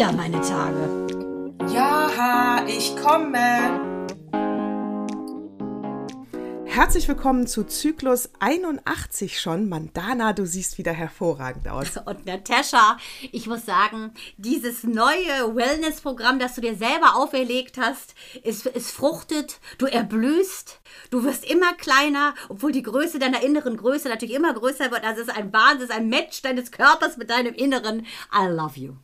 wieder meine Tage. Ja, ich komme. Herzlich willkommen zu Zyklus 81 schon. Mandana, du siehst wieder hervorragend aus. Und Natascha, ich muss sagen, dieses neue Wellness-Programm, das du dir selber auferlegt hast, es, es fruchtet, du erblühst, du wirst immer kleiner, obwohl die Größe deiner inneren Größe natürlich immer größer wird. Also es ist ein Wahnsinn, es ist ein Match deines Körpers mit deinem Inneren. I love you.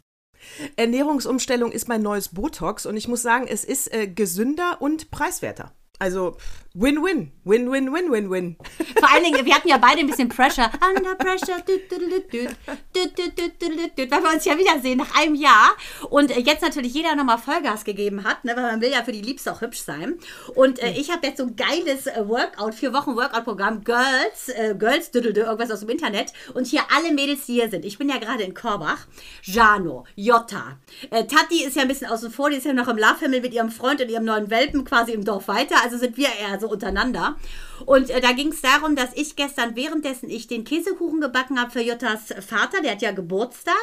Ernährungsumstellung ist mein neues Botox und ich muss sagen, es ist äh, gesünder und preiswerter. Also Win-win, win-win, win-win-win. Vor allen Dingen, wir hatten ja beide ein bisschen Pressure. Under Pressure, weil wir uns ja wiedersehen nach einem Jahr. Und jetzt natürlich jeder nochmal Vollgas gegeben hat, ne, weil man will ja für die Liebste auch hübsch sein. Und äh, ich habe jetzt so ein geiles äh, Workout, vier Wochen Workout-Programm, Girls, äh, Girls, irgendwas aus dem Internet. Und hier alle Mädels, die hier sind. Ich bin ja gerade in Korbach. Jano, Jota. Äh, Tati ist ja ein bisschen außen vor, die ist ja noch im Love Family mit ihrem Freund und ihrem neuen Welpen quasi im Dorf weiter. Also sind wir eher so untereinander. Und äh, da ging es darum, dass ich gestern, währenddessen ich den Käsekuchen gebacken habe für Juttas Vater, der hat ja Geburtstag,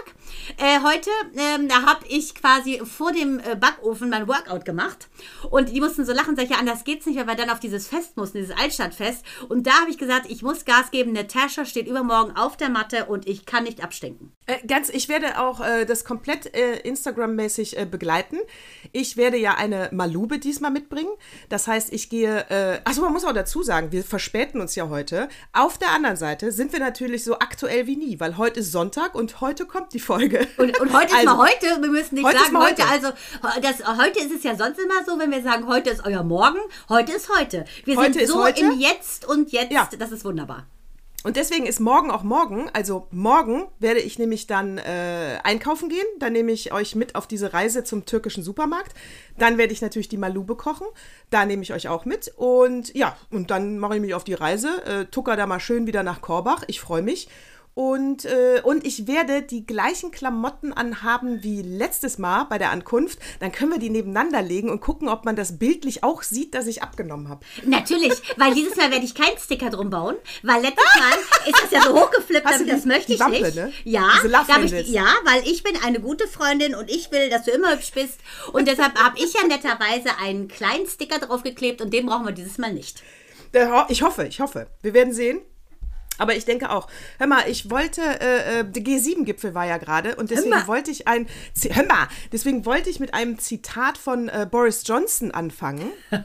äh, heute, ähm, da habe ich quasi vor dem äh, Backofen mein Workout gemacht. Und die mussten so lachen, sag ich, ja, anders geht's nicht, weil wir dann auf dieses Fest mussten, dieses Altstadtfest. Und da habe ich gesagt, ich muss Gas geben. Natascha steht übermorgen auf der Matte und ich kann nicht abstinken. Äh, ganz, ich werde auch äh, das komplett äh, Instagram-mäßig begleiten. Ich werde ja eine Malube diesmal mitbringen. Das heißt, ich gehe, äh, achso, man muss auch dazu sagen, wir verspäten uns ja heute. Auf der anderen Seite sind wir natürlich so aktuell wie nie, weil heute ist Sonntag und heute kommt die Folge. Und, und heute also, ist mal heute, wir müssen nicht heute sagen heute. heute. Also das, heute ist es ja sonst immer so, wenn wir sagen, heute ist euer Morgen, heute ist heute. Wir heute sind so im Jetzt und Jetzt, ja. das ist wunderbar. Und deswegen ist morgen auch morgen. Also morgen werde ich nämlich dann äh, einkaufen gehen. Dann nehme ich euch mit auf diese Reise zum türkischen Supermarkt. Dann werde ich natürlich die Malube kochen. Da nehme ich euch auch mit. Und ja, und dann mache ich mich auf die Reise. Äh, tucker da mal schön wieder nach Korbach. Ich freue mich. Und, äh, und ich werde die gleichen Klamotten anhaben wie letztes Mal bei der Ankunft. Dann können wir die nebeneinander legen und gucken, ob man das bildlich auch sieht, dass ich abgenommen habe. Natürlich, weil dieses Mal werde ich keinen Sticker drum bauen, weil letztes Mal ist das ja so hochgeflippt, damit das möchte ich Wampe, nicht. Ne? Ja, ich, ja, weil ich bin eine gute Freundin und ich will, dass du immer hübsch bist. Und deshalb habe ich ja netterweise einen kleinen Sticker draufgeklebt und den brauchen wir dieses Mal nicht. Ich hoffe, ich hoffe. Wir werden sehen. Aber ich denke auch, hör mal, ich wollte, äh, äh der G7-Gipfel war ja gerade und deswegen wollte ich ein, hör mal, deswegen wollte ich mit einem Zitat von äh, Boris Johnson anfangen.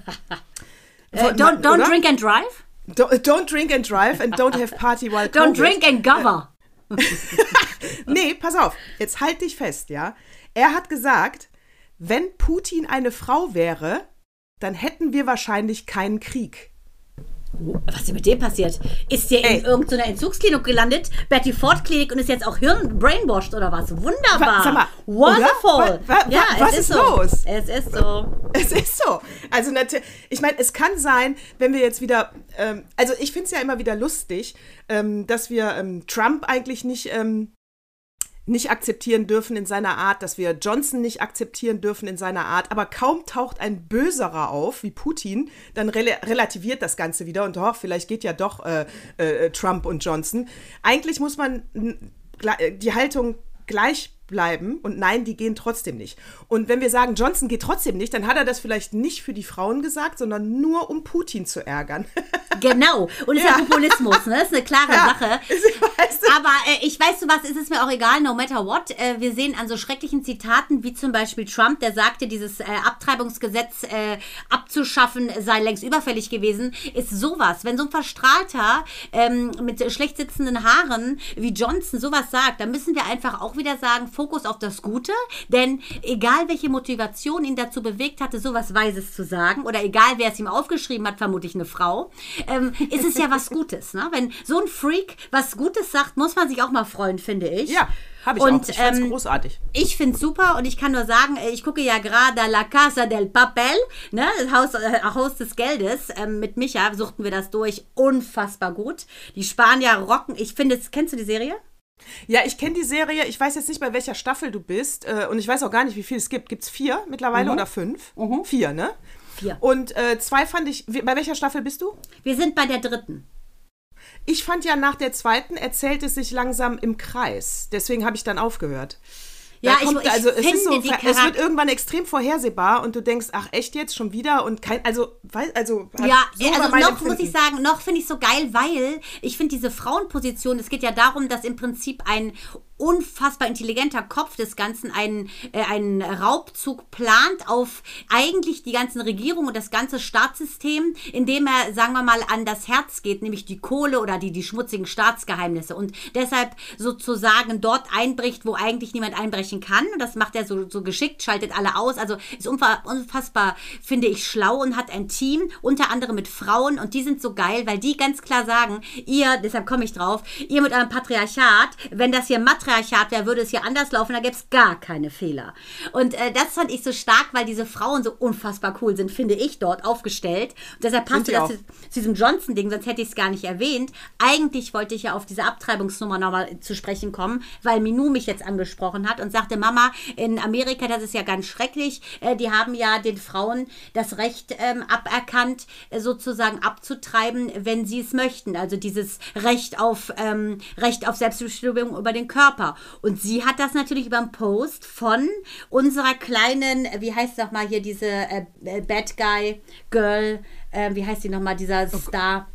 Äh, von, don't don't drink and drive? Don't, don't, drink and drive and don't have party while Don't drink and cover. nee, pass auf, jetzt halt dich fest, ja. Er hat gesagt, wenn Putin eine Frau wäre, dann hätten wir wahrscheinlich keinen Krieg. Was ist mit dem passiert? Ist der Ey. in irgendeiner Entzugsklinik gelandet? Betty Ford Klinik und ist jetzt auch Hirn brainwashed oder was? Wunderbar. Sag mal, Wonderful. Wa, wa, ja, was ist, ist so. los? Es ist so. Es ist so. Also ich meine, es kann sein, wenn wir jetzt wieder, ähm, also ich finde es ja immer wieder lustig, ähm, dass wir ähm, Trump eigentlich nicht ähm, nicht akzeptieren dürfen in seiner Art, dass wir Johnson nicht akzeptieren dürfen in seiner Art, aber kaum taucht ein Böserer auf wie Putin, dann rel relativiert das Ganze wieder und doch, vielleicht geht ja doch äh, äh, Trump und Johnson. Eigentlich muss man die Haltung gleich bleiben und nein, die gehen trotzdem nicht. Und wenn wir sagen, Johnson geht trotzdem nicht, dann hat er das vielleicht nicht für die Frauen gesagt, sondern nur um Putin zu ärgern. Genau. Und ist ja, ja Populismus, ne? Das ist eine klare ja, Sache. Aber äh, ich weiß du was, ist es mir auch egal, no matter what. Äh, wir sehen an so schrecklichen Zitaten wie zum Beispiel Trump, der sagte, dieses äh, Abtreibungsgesetz äh, abzuschaffen sei längst überfällig gewesen, ist sowas. Wenn so ein Verstrahlter ähm, mit schlecht sitzenden Haaren wie Johnson sowas sagt, dann müssen wir einfach auch wieder sagen, Fokus auf das Gute, denn egal welche Motivation ihn dazu bewegt hatte, sowas Weises zu sagen, oder egal wer es ihm aufgeschrieben hat, vermutlich eine Frau, ähm, ist es ja was Gutes. Ne? Wenn so ein Freak was Gutes sagt, muss man sich auch mal freuen, finde ich. Ja. Habe ich und, auch. Ich finde ähm, großartig. Ich finde es super und ich kann nur sagen, äh, ich gucke ja gerade La Casa del Papel, ne, das Haus, äh, Haus des Geldes. Ähm, mit Micha suchten wir das durch. Unfassbar gut. Die Spanier rocken. Ich finde, kennst du die Serie? Ja, ich kenne die Serie. Ich weiß jetzt nicht, bei welcher Staffel du bist. Äh, und ich weiß auch gar nicht, wie viel es gibt. Gibt es vier mittlerweile mhm. oder fünf? Mhm. Vier, ne? Vier. Und äh, zwei fand ich. Bei welcher Staffel bist du? Wir sind bei der dritten. Ich fand ja nach der zweiten erzählt es sich langsam im Kreis. Deswegen habe ich dann aufgehört. Ja, Da ich- kommt, ich also es, ist so, es wird irgendwann extrem vorhersehbar und du denkst, ach echt jetzt schon wieder und kein, also, weiß, also, Ja, so also noch Empfinden. muss ich sagen, noch finde ich so geil, weil ich finde diese Frauenposition, es geht ja darum, dass im Prinzip ein unfassbar intelligenter Kopf des Ganzen einen, äh, einen Raubzug plant auf eigentlich die ganzen Regierungen und das ganze Staatssystem, indem er, sagen wir mal, an das Herz geht, nämlich die Kohle oder die, die schmutzigen Staatsgeheimnisse und deshalb sozusagen dort einbricht, wo eigentlich niemand einbrechen kann. Und das macht er so, so geschickt, schaltet alle aus. Also ist unfa- unfassbar, finde ich, schlau und hat ein Team, unter anderem mit Frauen und die sind so geil, weil die ganz klar sagen, ihr, deshalb komme ich drauf, ihr mit eurem Patriarchat, wenn das hier Matriarchat wäre, würde es hier anders laufen, da gäbe es gar keine Fehler. Und äh, das fand ich so stark, weil diese Frauen so unfassbar cool sind, finde ich, dort aufgestellt. Und deshalb passt die das zu diesem Johnson-Ding, sonst hätte ich es gar nicht erwähnt. Eigentlich wollte ich ja auf diese Abtreibungsnummer nochmal zu sprechen kommen, weil Minou mich jetzt angesprochen hat und sagte, Mama, in Amerika, das ist ja ganz schrecklich, äh, die haben ja den Frauen das Recht ähm, aberkannt, äh, sozusagen abzutreiben, wenn sie es möchten. Also dieses Recht auf, ähm, Recht auf Selbstbestimmung über den Körper. Und sie hat das natürlich über einen Post von unserer kleinen, äh, wie heißt noch mal hier diese äh, äh, Bad Guy Girl, äh, wie heißt die nochmal, dieser Star?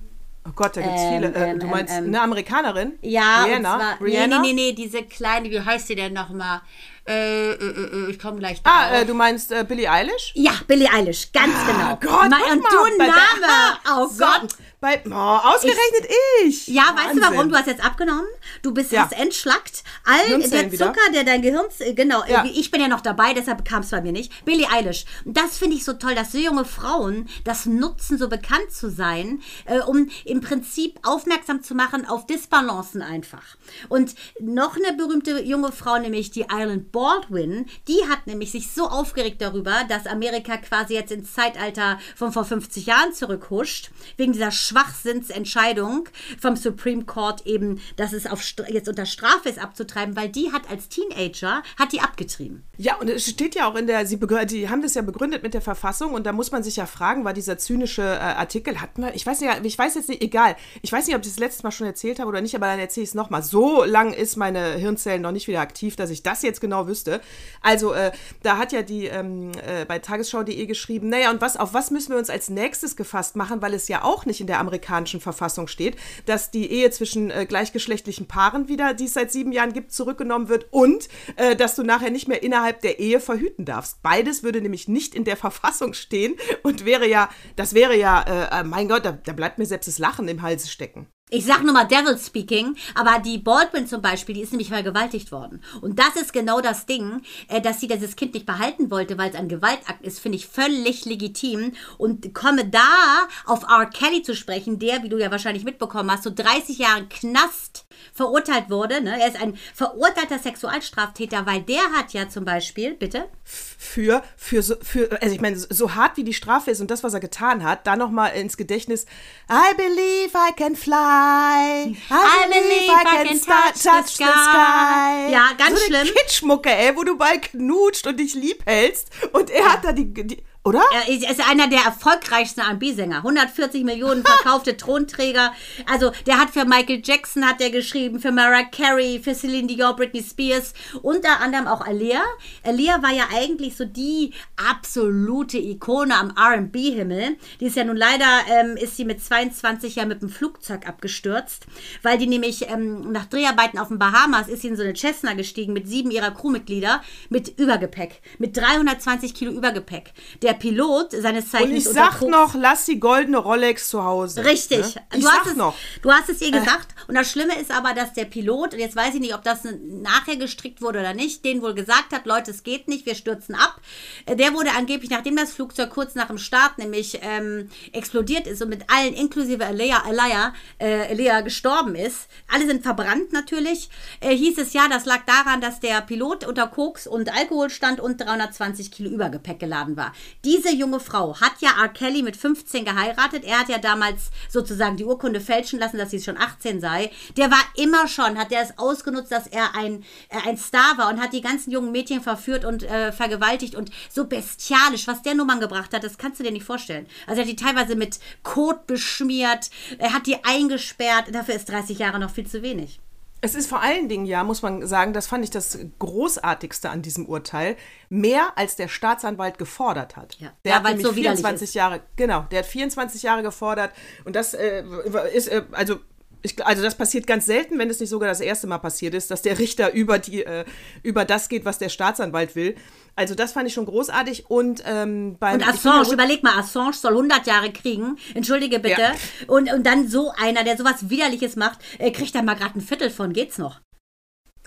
Oh Gott, da gibt's Ähm, viele. Äh, ähm, du meinst ähm, eine Amerikanerin? Ja, Rihanna? zwar, Rihanna? nee, nee, nee, diese kleine, wie heißt sie denn nochmal? Äh, äh, äh, ich komme gleich Ah, drauf. äh, du meinst äh, Billie Eilish? ja, Billie Eilish, ganz genau. Oh Gott, guck und mal, du Name, oh Gott. Bei, oh, ausgerechnet ich. Ja, weißt du warum? Wahnsinn. Du hast jetzt abgenommen. Du bist Ja. entschlackt. All Hirnzellen der wieder. Zucker, der dein Gehirn, äh, genau, Ja. ich bin ja noch dabei, deshalb kam es bei mir nicht. Billie Eilish. Das finde ich so toll, dass so junge Frauen das nutzen, so bekannt zu sein, äh, um im Prinzip aufmerksam zu machen auf Disbalancen einfach. Und noch eine berühmte junge Frau, nämlich die Island Baldwin, die hat nämlich sich so aufgeregt darüber, dass Amerika quasi jetzt ins Zeitalter von vor 50 Jahren zurückhuscht, wegen dieser Schwachsinnsentscheidung vom Supreme Court eben, dass es auf jetzt unter Strafe ist abzutreiben, weil die hat als Teenager, hat die abgetrieben. Ja, und es steht ja auch in der, sie die haben das ja begründet mit der Verfassung und da muss man sich ja fragen, war dieser zynische äh, Artikel, hatten wir, ich weiß nicht, ich weiß jetzt nicht, egal, ich weiß nicht, ob ich das letztes Mal schon erzählt habe oder nicht, aber dann erzähle ich es nochmal. So lang ist meine Hirnzellen noch nicht wieder aktiv, dass ich das jetzt genau wüsste. Also, äh, da hat ja die ähm, äh, bei tagesschau.de geschrieben, naja, und was, auf was müssen wir uns als nächstes gefasst machen, weil es ja auch nicht in der amerikanischen Verfassung steht, dass die Ehe zwischen äh, gleichgeschlechtlichen Paaren wieder, die es seit sieben Jahren gibt, zurückgenommen wird und äh, dass du nachher nicht mehr innerhalb der Ehe verhüten darfst. Beides würde nämlich nicht in der Verfassung stehen und wäre ja, das wäre ja, äh, äh, mein Gott, da, da bleibt mir selbst das Lachen im Hals stecken. Ich sag nur mal Devil Speaking, aber die Baldwin zum Beispiel, die ist nämlich vergewaltigt worden. Und das ist genau das Ding, äh, dass sie dieses Kind nicht behalten wollte, weil es ein Gewaltakt ist, finde ich völlig legitim. Und komme da auf R. Kelly zu sprechen, der, wie du ja wahrscheinlich mitbekommen hast, so 30 Jahre Knast verurteilt wurde. Ne? Er ist ein verurteilter Sexualstraftäter, weil der hat ja zum Beispiel, bitte? Für, für, so, für, also ich meine, so hart wie die Strafe ist und das, was er getan hat, da nochmal ins Gedächtnis, I believe I can fly, I, believe I can, sta- touch, the sky. Ja, ganz so schlimm. Kitschmucke, ey, wo du bei knutscht und dich lieb hältst und er hat da die, die oder? Er ist- einer der erfolgreichsten R&B-Sänger. 140 Millionen verkaufte Thronträger. Also der hat für Michael Jackson hat er geschrieben, für Mariah Carey, für Celine Dion, Britney Spears, unter anderem auch Alia. Alia war ja eigentlich so die absolute Ikone am R&B-Himmel. Die ist ja nun leider, ähm, ist sie mit 22 Jahren mit dem Flugzeug abgestürzt, weil die nämlich ähm, nach Dreharbeiten auf den Bahamas ist sie in so eine Cessna gestiegen mit sieben ihrer Crewmitglieder mit Übergepäck, mit 320 Kilo Übergepäck. Der Pilot, seines Und Zeichens ich unter sag noch, lass die goldene Rolex zu Hause. Richtig. Ne? Ich du, sag hast es, noch. du hast es ihr gesagt. Und das Schlimme ist aber, dass der Pilot, und jetzt weiß ich nicht, ob das nachher gestrickt wurde oder nicht, den wohl gesagt hat, Leute, es geht nicht, wir stürzen ab. Äh, Der wurde angeblich, nachdem das Flugzeug kurz nach dem Start nämlich ähm, explodiert ist und mit allen, inklusive Elia, Elia, äh, Elia gestorben ist, alle sind verbrannt natürlich, äh, hieß es ja, das lag daran, dass der Pilot unter Koks und Alkohol stand und 320 Kilo Übergepäck geladen war. Diese junge Frau hat ja R. Kelly mit 15 geheiratet. Er hat ja damals sozusagen die Urkunde fälschen lassen, dass sie schon 18 sei. Der war immer schon, hat er es ausgenutzt, dass er ein, äh, ein Star war und hat die ganzen jungen Mädchen verführt und äh, vergewaltigt und so bestialisch, was der Nummern gebracht hat, das kannst du dir nicht vorstellen. Also er hat die teilweise mit Kot beschmiert, er hat die eingesperrt, dafür ist 30 Jahre noch viel zu wenig. Es ist vor allen Dingen, ja, muss man sagen, das fand ich das Großartigste an diesem Urteil, mehr als der Staatsanwalt gefordert hat. Ja. Der Ja, hat nämlich so widerlich 24 ist. Jahre, genau, der hat 24 Jahre gefordert und das äh, ist, äh, also ich, also das passiert ganz selten, wenn es nicht sogar das erste Mal passiert ist, dass der Richter über, die, äh, über das geht, was der Staatsanwalt will. Also das fand ich schon großartig und ähm, beim Und ich finde, Assange, überleg mal, Assange soll 100 Jahre kriegen. Entschuldige bitte. Ja. Und, und dann so einer, der sowas Widerliches macht, äh, kriegt da mal gerade ein Viertel von. Geht's noch?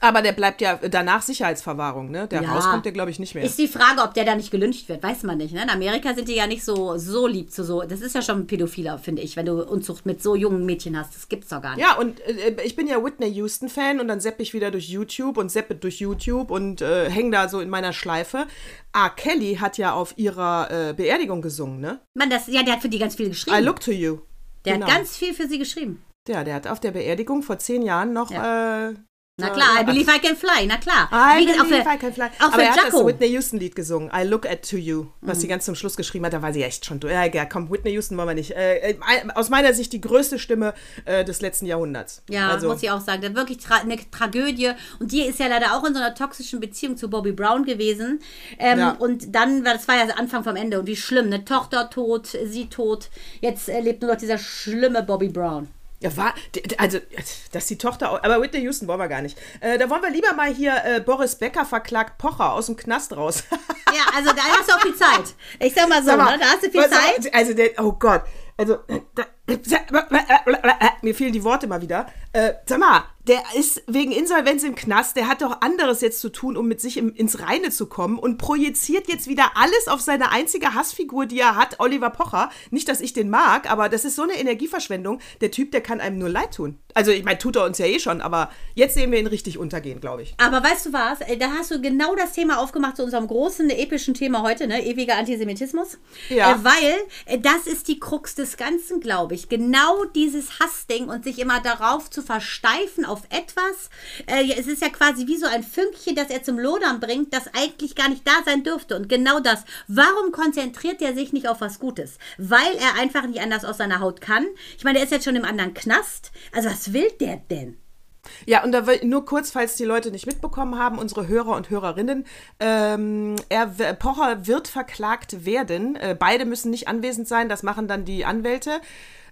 Aber der bleibt ja danach Sicherheitsverwahrung, ne? Der Ja. rauskommt der, glaube ich, nicht mehr. Ist die Frage, ob der da nicht gelyncht wird. Weiß man nicht. Ne? In Amerika sind die ja nicht so, so lieb zu so. Das ist ja schon ein Pädophiler, finde ich, wenn du Unzucht mit so jungen Mädchen hast. Das gibt's doch gar nicht. Ja, und äh, ich bin ja Whitney Houston-Fan und dann sepp ich wieder durch YouTube und seppe durch YouTube und äh, häng da so in meiner Schleife. Ah, Kelly hat ja auf ihrer äh, Beerdigung gesungen, ne? Man, das, ja, der hat für die ganz viel geschrieben. I look to you. der genau. hat ganz viel für sie geschrieben. Ja, der hat auf der Beerdigung vor zehn Jahren noch. Äh, Na klar, I believe I can fly, na klar. I Wie believe für, I can fly. Auch Aber er hat das Jacko. Whitney Houston-Lied gesungen. I look at to you. Was Mhm. sie ganz zum Schluss geschrieben hat, da war sie echt schon durch. Ja, komm, Whitney Houston wollen wir nicht. Äh, äh, aus meiner Sicht die größte Stimme äh, des letzten Jahrhunderts. Ja, also, muss ich auch sagen. Das ist wirklich tra eine Tragödie. Und die ist ja leider auch in so einer toxischen Beziehung zu Bobby Brown gewesen. Ähm, Ja. Und dann, war das war ja der Anfang vom Ende. Und wie schlimm. Eine Tochter tot, sie tot. Jetzt äh, lebt nur noch dieser schlimme Bobby Brown. Ja, war, also, dass die Tochter, auch- aber Whitney Houston wollen wir gar nicht. Äh, da wollen wir lieber mal hier äh, Boris Becker verklagt Pocher aus dem Knast raus. Ja, also da hast du auch viel Zeit. Ich sag mal so, Sag mal, ne? da hast du viel was- Zeit. Also, der, oh Gott. Also, äh, da, mir fehlen die Worte mal wieder. Äh, sag mal, der ist wegen Insolvenz im Knast, der hat doch anderes jetzt zu tun, um mit sich im, ins Reine zu kommen und projiziert jetzt wieder alles auf seine einzige Hassfigur, die er hat, Oliver Pocher. Nicht, dass ich den mag, aber das ist so eine Energieverschwendung. Der Typ, der kann einem nur leid tun. Also, ich meine, tut er uns ja eh schon, aber jetzt sehen wir ihn richtig untergehen, glaube ich. Aber weißt du was? Äh, Da hast du genau das Thema aufgemacht zu unserem großen epischen Thema heute, ne? Ewiger Antisemitismus. Ja. Äh, weil äh, das ist die Krux des Ganzen, glaube ich. Genau dieses Hassding und sich immer darauf zu versteifen auf etwas. Äh, es ist ja quasi wie so ein Fünkchen, das er zum Lodern bringt, das eigentlich gar nicht da sein dürfte. Und genau das. Warum konzentriert er sich nicht auf was Gutes? Weil er einfach nicht anders aus seiner Haut kann. Ich meine, der ist jetzt schon im anderen Knast. Also was will der denn? Ja, und da will, nur kurz, falls die Leute nicht mitbekommen haben, unsere Hörer und Hörerinnen, ähm, er, Pocher wird verklagt werden. Äh, beide müssen nicht anwesend sein, das machen dann die Anwälte.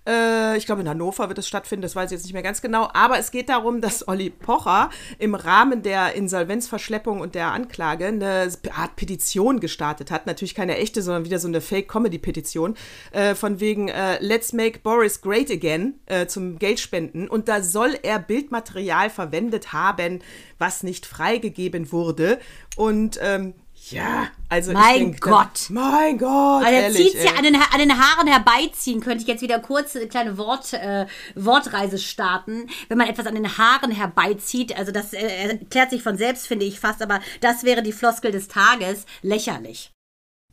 Äh, ich glaube, in Hannover wird es stattfinden, das weiß ich jetzt nicht mehr ganz genau. Aber es geht darum, dass Olli Pocher im Rahmen der Insolvenzverschleppung und der Anklage eine Art Petition gestartet hat. Natürlich keine echte, sondern wieder so eine Fake-Comedy-Petition. Äh, von wegen äh, Let's Make Boris Great Again äh, zum Geldspenden. Und da soll er Bildmaterial verwendet haben, was nicht freigegeben wurde. Und ähm, ja, also Mein denk, Gott. mein Gott, Also er zieht ey. an den, an den Haaren herbeiziehen, könnte ich jetzt wieder kurz eine kleine Wort, äh, Wortreise starten. Wenn man etwas an den Haaren herbeizieht, also das äh, erklärt sich von selbst, finde ich fast, aber das wäre die Floskel des Tages, lächerlich.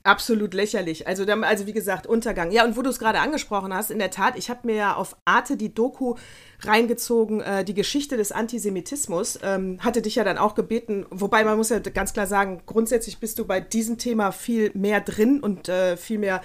Absolut lächerlich. Also, also wie gesagt, Untergang. Ja, und wo du es gerade angesprochen hast, in der Tat, ich habe mir ja auf Arte die Doku reingezogen, äh, die Geschichte des Antisemitismus. Ähm, hatte dich ja dann auch gebeten, wobei man muss ja ganz klar sagen, grundsätzlich bist du bei diesem Thema viel mehr drin und äh, viel mehr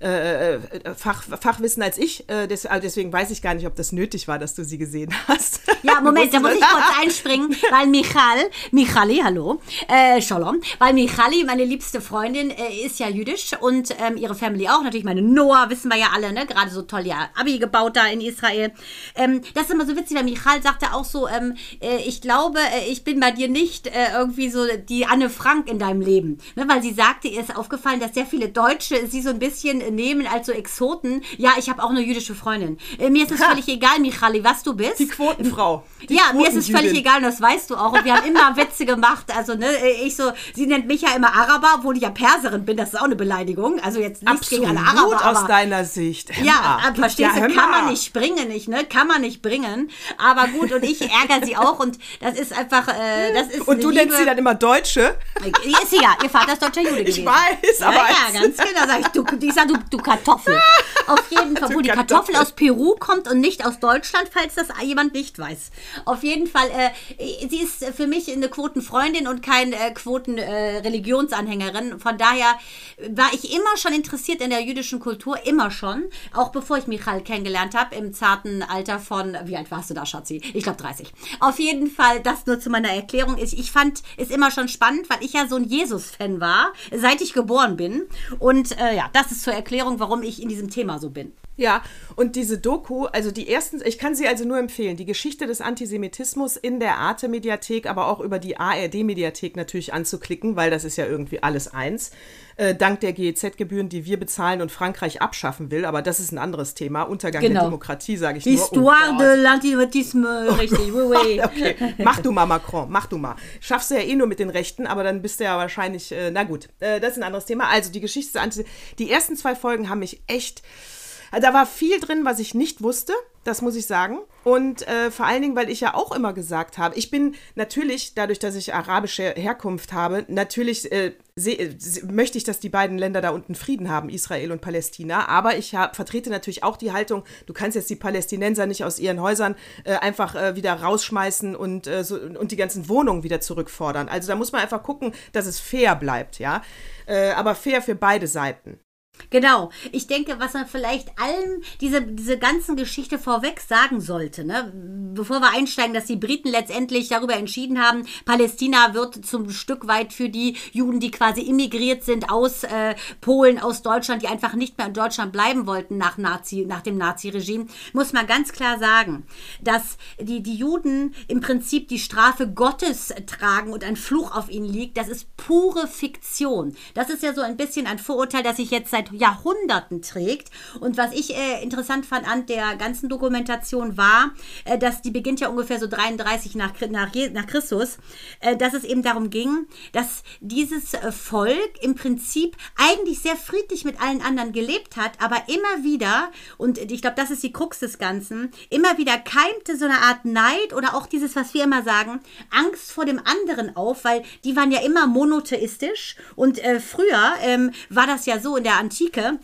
äh, äh, Fach, Fachwissen als ich. Äh, des, also deswegen weiß ich gar nicht, ob das nötig war, dass du sie gesehen hast. Ja, Moment, da muss ich kurz einspringen, weil Michal, Michali, hallo, äh, Shalom, weil Michali, meine liebste Freundin, äh, ist ja jüdisch und ähm, ihre Family auch, natürlich meine Noah, wissen wir ja alle, ne, gerade so toll ja Abi gebaut da in Israel. Ähm, das ist immer so witzig, weil Michal sagte auch so, ähm, äh, ich glaube, äh, ich bin bei dir nicht äh, irgendwie so die Anne Frank in deinem Leben, ne, weil sie sagte, ihr ist aufgefallen, dass sehr viele Deutsche sie so ein bisschen äh, nehmen als so Exoten. Ja, ich habe auch eine jüdische Freundin. Äh, mir ist es völlig egal, Michali, was du bist. Die Quotenfrau. Die ja, mir ist es völlig egal, und das weißt du auch. Und wir haben immer Witze gemacht. Also, ne, ich so, sie nennt mich ja immer Araber, obwohl ich ja Perserin bin. Das ist auch eine Beleidigung. Also jetzt nichts Absolut gegen alle Araber. aus aber, deiner Sicht. Hör ja, aber verstehst Ja, du, kann man nicht bringen, nicht, ne? Kann man nicht bringen. Aber gut, und ich ärgere sie auch und das ist einfach, äh, das ist Und du Liebe. nennst sie dann immer Deutsche? Ist sie ja, ihr Vater ist deutscher Jude gewesen. Ich weiß, aber Ja, als- ja, ganz genau. Sag ich, du, ich sag, du, du Kartoffel. Auf jeden Fall, Du wo die Kartoffel. Kartoffel aus Peru kommt und nicht aus Deutschland, falls das jemand nicht weiß. Auf jeden Fall, äh, sie ist für mich eine Quotenfreundin und keine äh, Quoten-Religionsanhängerin. Äh, Von daher war ich immer schon interessiert in der jüdischen Kultur, immer schon. Auch bevor ich Michael kennengelernt habe, im zarten Alter von, wie alt warst du da, Schatzi? Ich glaube 30. Auf jeden Fall, das nur zu meiner Erklärung. Ich, ich fand es immer schon spannend, weil ich ja so ein Jesus-Fan war, seit ich geboren bin. Und äh, ja, das ist zur Erklärung, warum ich in diesem Thema so bin. Ja, und diese Doku, also die ersten, ich kann sie also nur empfehlen, die Geschichte des Antisemitismus in der Arte-Mediathek, aber auch über die ARD-Mediathek natürlich anzuklicken, weil das ist ja irgendwie alles eins. Äh, dank der GEZ-Gebühren, die wir bezahlen und Frankreich abschaffen will, aber das ist ein anderes Thema. Untergang genau. der Demokratie, sage ich Histoire nur. Histoire oh de l'Antisemitisme, oh richtig, oui, oui. okay, mach du mal, Macron, mach du mal. Schaffst du ja eh nur mit den Rechten, aber dann bist du ja wahrscheinlich, äh, na gut, äh, das ist ein anderes Thema. Also die Geschichte des Antisemitismus, die ersten zwei Folgen haben mich echt da war viel drin, was ich nicht wusste, das muss ich sagen. Und äh, vor allen Dingen, weil ich ja auch immer gesagt habe, ich bin natürlich, dadurch, dass ich arabische Herkunft habe, natürlich äh, seh, möchte ich, dass die beiden Länder da unten Frieden haben, Israel und Palästina. Aber ich hab, vertrete natürlich auch die Haltung, du kannst jetzt die Palästinenser nicht aus ihren Häusern äh, einfach äh, wieder rausschmeißen und, äh, so, und die ganzen Wohnungen wieder zurückfordern. Also da muss man einfach gucken, dass es fair bleibt, ja. Äh, aber fair für beide Seiten. Genau. Ich denke, was man vielleicht allen diese, diese ganzen Geschichte vorweg sagen sollte, ne? bevor wir einsteigen, dass die Briten letztendlich darüber entschieden haben, Palästina wird zum Stück weit für die Juden, die quasi immigriert sind aus äh, Polen, aus Deutschland, die einfach nicht mehr in Deutschland bleiben wollten nach, Nazi, nach dem Nazi-Regime, muss man ganz klar sagen, dass die, die Juden im Prinzip die Strafe Gottes tragen und ein Fluch auf ihnen liegt. Das ist pure Fiktion. Das ist ja so ein bisschen ein Vorurteil, das ich jetzt seit seit Jahrhunderten trägt. Und was ich äh, interessant fand an der ganzen Dokumentation war, äh, dass die beginnt ja ungefähr so 33 nach, nach, nach Christus, äh, dass es eben darum ging, dass dieses äh, Volk im Prinzip eigentlich sehr friedlich mit allen anderen gelebt hat, aber immer wieder, und ich glaube, das ist die Krux des Ganzen, immer wieder keimte so eine Art Neid oder auch dieses, was wir immer sagen, Angst vor dem anderen auf, weil die waren ja immer monotheistisch und äh, früher ähm, war das ja so in der Antike, Antike,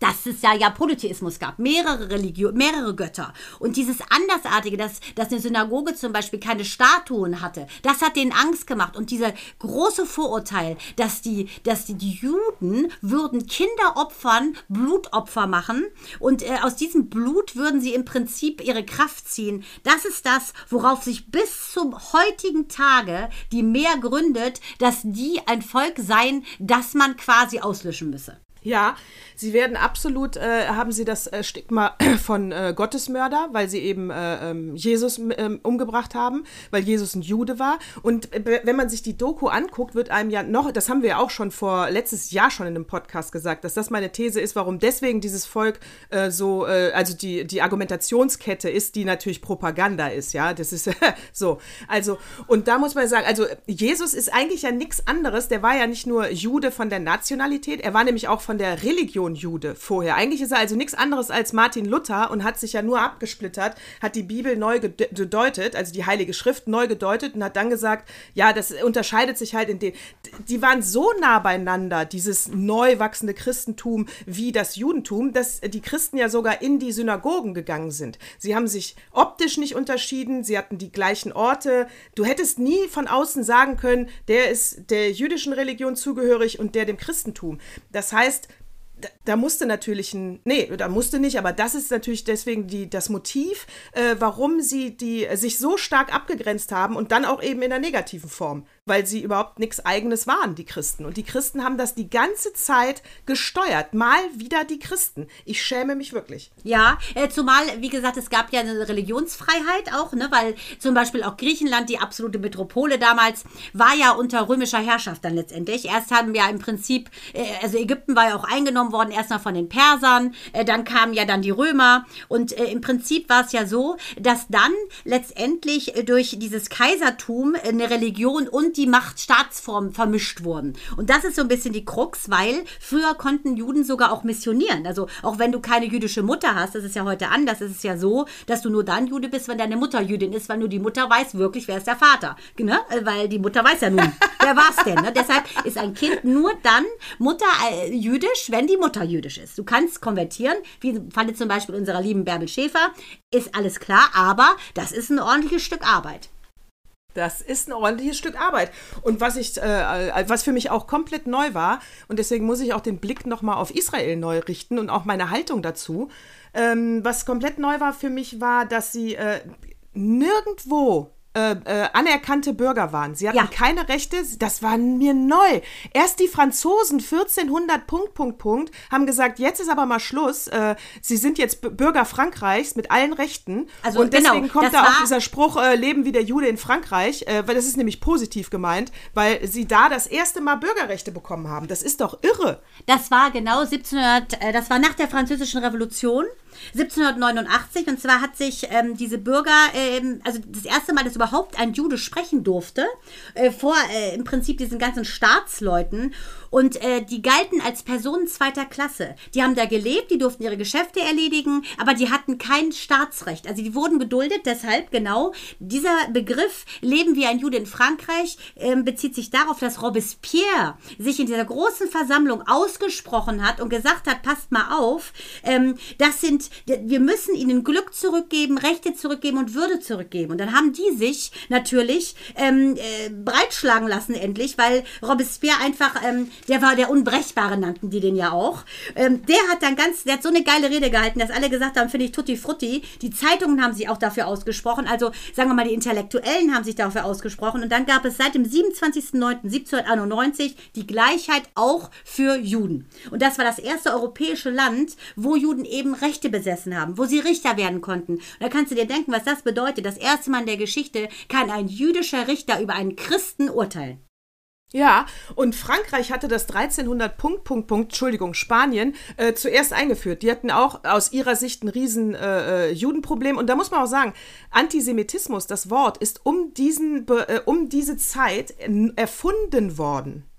dass es ja, ja Polytheismus gab, mehrere Religionen, mehrere Götter. Und dieses Andersartige, dass, dass eine Synagoge zum Beispiel keine Statuen hatte, das hat denen Angst gemacht. Und dieser große Vorurteil, dass die, dass die, die Juden würden Kinder opfern, Blutopfer machen und äh, aus diesem Blut würden sie im Prinzip ihre Kraft ziehen. Das ist das, worauf sich bis zum heutigen Tage die Meer gründet, dass die ein Volk seien, das man quasi auslöschen müsse. Ja, sie werden absolut, äh, haben sie das äh, Stigma von äh, Gottesmörder, weil sie eben äh, ähm, Jesus ähm, umgebracht haben, weil Jesus ein Jude war. Und äh, wenn man sich die Doku anguckt, wird einem ja noch, das haben wir ja auch schon vor letztes Jahr schon in einem Podcast gesagt, dass das meine These ist, warum deswegen dieses Volk äh, so, also die, die Argumentationskette ist, die natürlich Propaganda ist, ja, das ist so. Also, und da muss man sagen, also Jesus ist eigentlich ja nichts anderes, der war ja nicht nur Jude von der Nationalität, er war nämlich auch von von der Religion Jude vorher. Eigentlich ist er also nichts anderes als Martin Luther und hat sich ja nur abgesplittert, hat die Bibel neu gedeutet, also die Heilige Schrift neu gedeutet und hat dann gesagt, ja, das unterscheidet sich halt in den. Die waren so nah beieinander, dieses neu wachsende Christentum wie das Judentum, dass die Christen ja sogar in die Synagogen gegangen sind. Sie haben sich optisch nicht unterschieden, sie hatten die gleichen Orte. Du hättest nie von außen sagen können, der ist der jüdischen Religion zugehörig und der dem Christentum. Das heißt, da, da, musste natürlich ein, nee, da musste nicht, aber das ist natürlich deswegen die, das Motiv, äh, warum sie die, äh, sich so stark abgegrenzt haben und dann auch eben in der negativen Form, weil sie überhaupt nichts Eigenes waren, die Christen. Und die Christen haben das die ganze Zeit gesteuert. Mal wieder die Christen. Ich schäme mich wirklich. Ja, äh, zumal, wie gesagt, es gab ja eine Religionsfreiheit auch, ne, weil zum Beispiel auch Griechenland, die absolute Metropole damals, war ja unter römischer Herrschaft dann letztendlich. Erst haben wir im Prinzip, äh, also Ägypten war ja auch eingenommen eingenommen erstmal von den Persern, äh, dann kamen ja dann die Römer und äh, im Prinzip war es ja so, dass dann letztendlich äh, durch dieses Kaisertum eine Religion und die Macht-Staatsformen vermischt wurden. Und das ist so ein bisschen die Krux, weil früher konnten Juden sogar auch missionieren. Also auch wenn du keine jüdische Mutter hast, das ist ja heute anders, ist es ja so, dass du nur dann Jude bist, wenn deine Mutter Jüdin ist, weil nur die Mutter weiß wirklich, wer ist der Vater. Ne? Weil die Mutter weiß ja nun, wer war es denn. Ne? Deshalb ist ein Kind nur dann Mutter äh, jüdisch, wenn die Mutter jüdisch ist. Du kannst konvertieren, wie fand zum Beispiel unserer lieben Bärbel Schäfer, ist alles klar, aber das ist ein ordentliches Stück Arbeit. Das ist ein ordentliches Stück Arbeit. Und was ich, äh, was für mich auch komplett neu war, und deswegen muss ich auch den Blick nochmal auf Israel neu richten und auch meine Haltung dazu. Ähm, was komplett neu war für mich, war, dass sie äh, nirgendwo äh, äh, anerkannte Bürger waren. Sie hatten ja. keine Rechte, das war mir neu. Erst die Franzosen 1400 Punkt, Punkt, Punkt haben gesagt, jetzt ist aber mal Schluss. Äh, sie sind jetzt Bürger Frankreichs mit allen Rechten. Also, und deswegen genau, kommt da auch dieser Spruch, äh, leben wie der Jude in Frankreich, äh, weil das ist nämlich positiv gemeint, weil sie da das erste Mal Bürgerrechte bekommen haben. Das ist doch irre. Das war genau 1700, äh, das war nach der Französischen Revolution. 1789 und zwar hat sich ähm, diese Bürger, ähm, also das erste Mal, dass überhaupt ein Jude sprechen durfte, äh, vor äh, im Prinzip diesen ganzen Staatsleuten und äh, die galten als Personen zweiter Klasse. Die haben da gelebt, die durften ihre Geschäfte erledigen, aber die hatten kein Staatsrecht. Also die wurden geduldet, deshalb genau dieser Begriff Leben wie ein Jude in Frankreich äh, bezieht sich darauf, dass Robespierre sich in dieser großen Versammlung ausgesprochen hat und gesagt hat, passt mal auf, ähm, das sind, wir müssen ihnen Glück zurückgeben, Rechte zurückgeben und Würde zurückgeben. Und dann haben die sich natürlich ähm, äh, breitschlagen lassen endlich, weil Robespierre einfach ähm, der war der Unbrechbare, nannten die den ja auch. Ähm, der hat dann ganz, der hat so eine geile Rede gehalten, dass alle gesagt haben, finde ich tutti frutti. Die Zeitungen haben sich auch dafür ausgesprochen, also sagen wir mal, die Intellektuellen haben sich dafür ausgesprochen. Und dann gab es seit dem 27.09.1791 die Gleichheit auch für Juden. Und das war das erste europäische Land, wo Juden eben Rechte besessen haben, wo sie Richter werden konnten. Und da kannst du dir denken, was das bedeutet. Das erste Mal in der Geschichte kann ein jüdischer Richter über einen Christen urteilen. Ja, und Frankreich hatte das 1300 Punkt, Punkt, Punkt, Entschuldigung, Spanien, äh, zuerst eingeführt. Die hatten auch aus ihrer Sicht ein riesen äh, äh Judenproblem. Und da muss man auch sagen, Antisemitismus, das Wort, ist um, diesen, äh, um diese Zeit erfunden worden.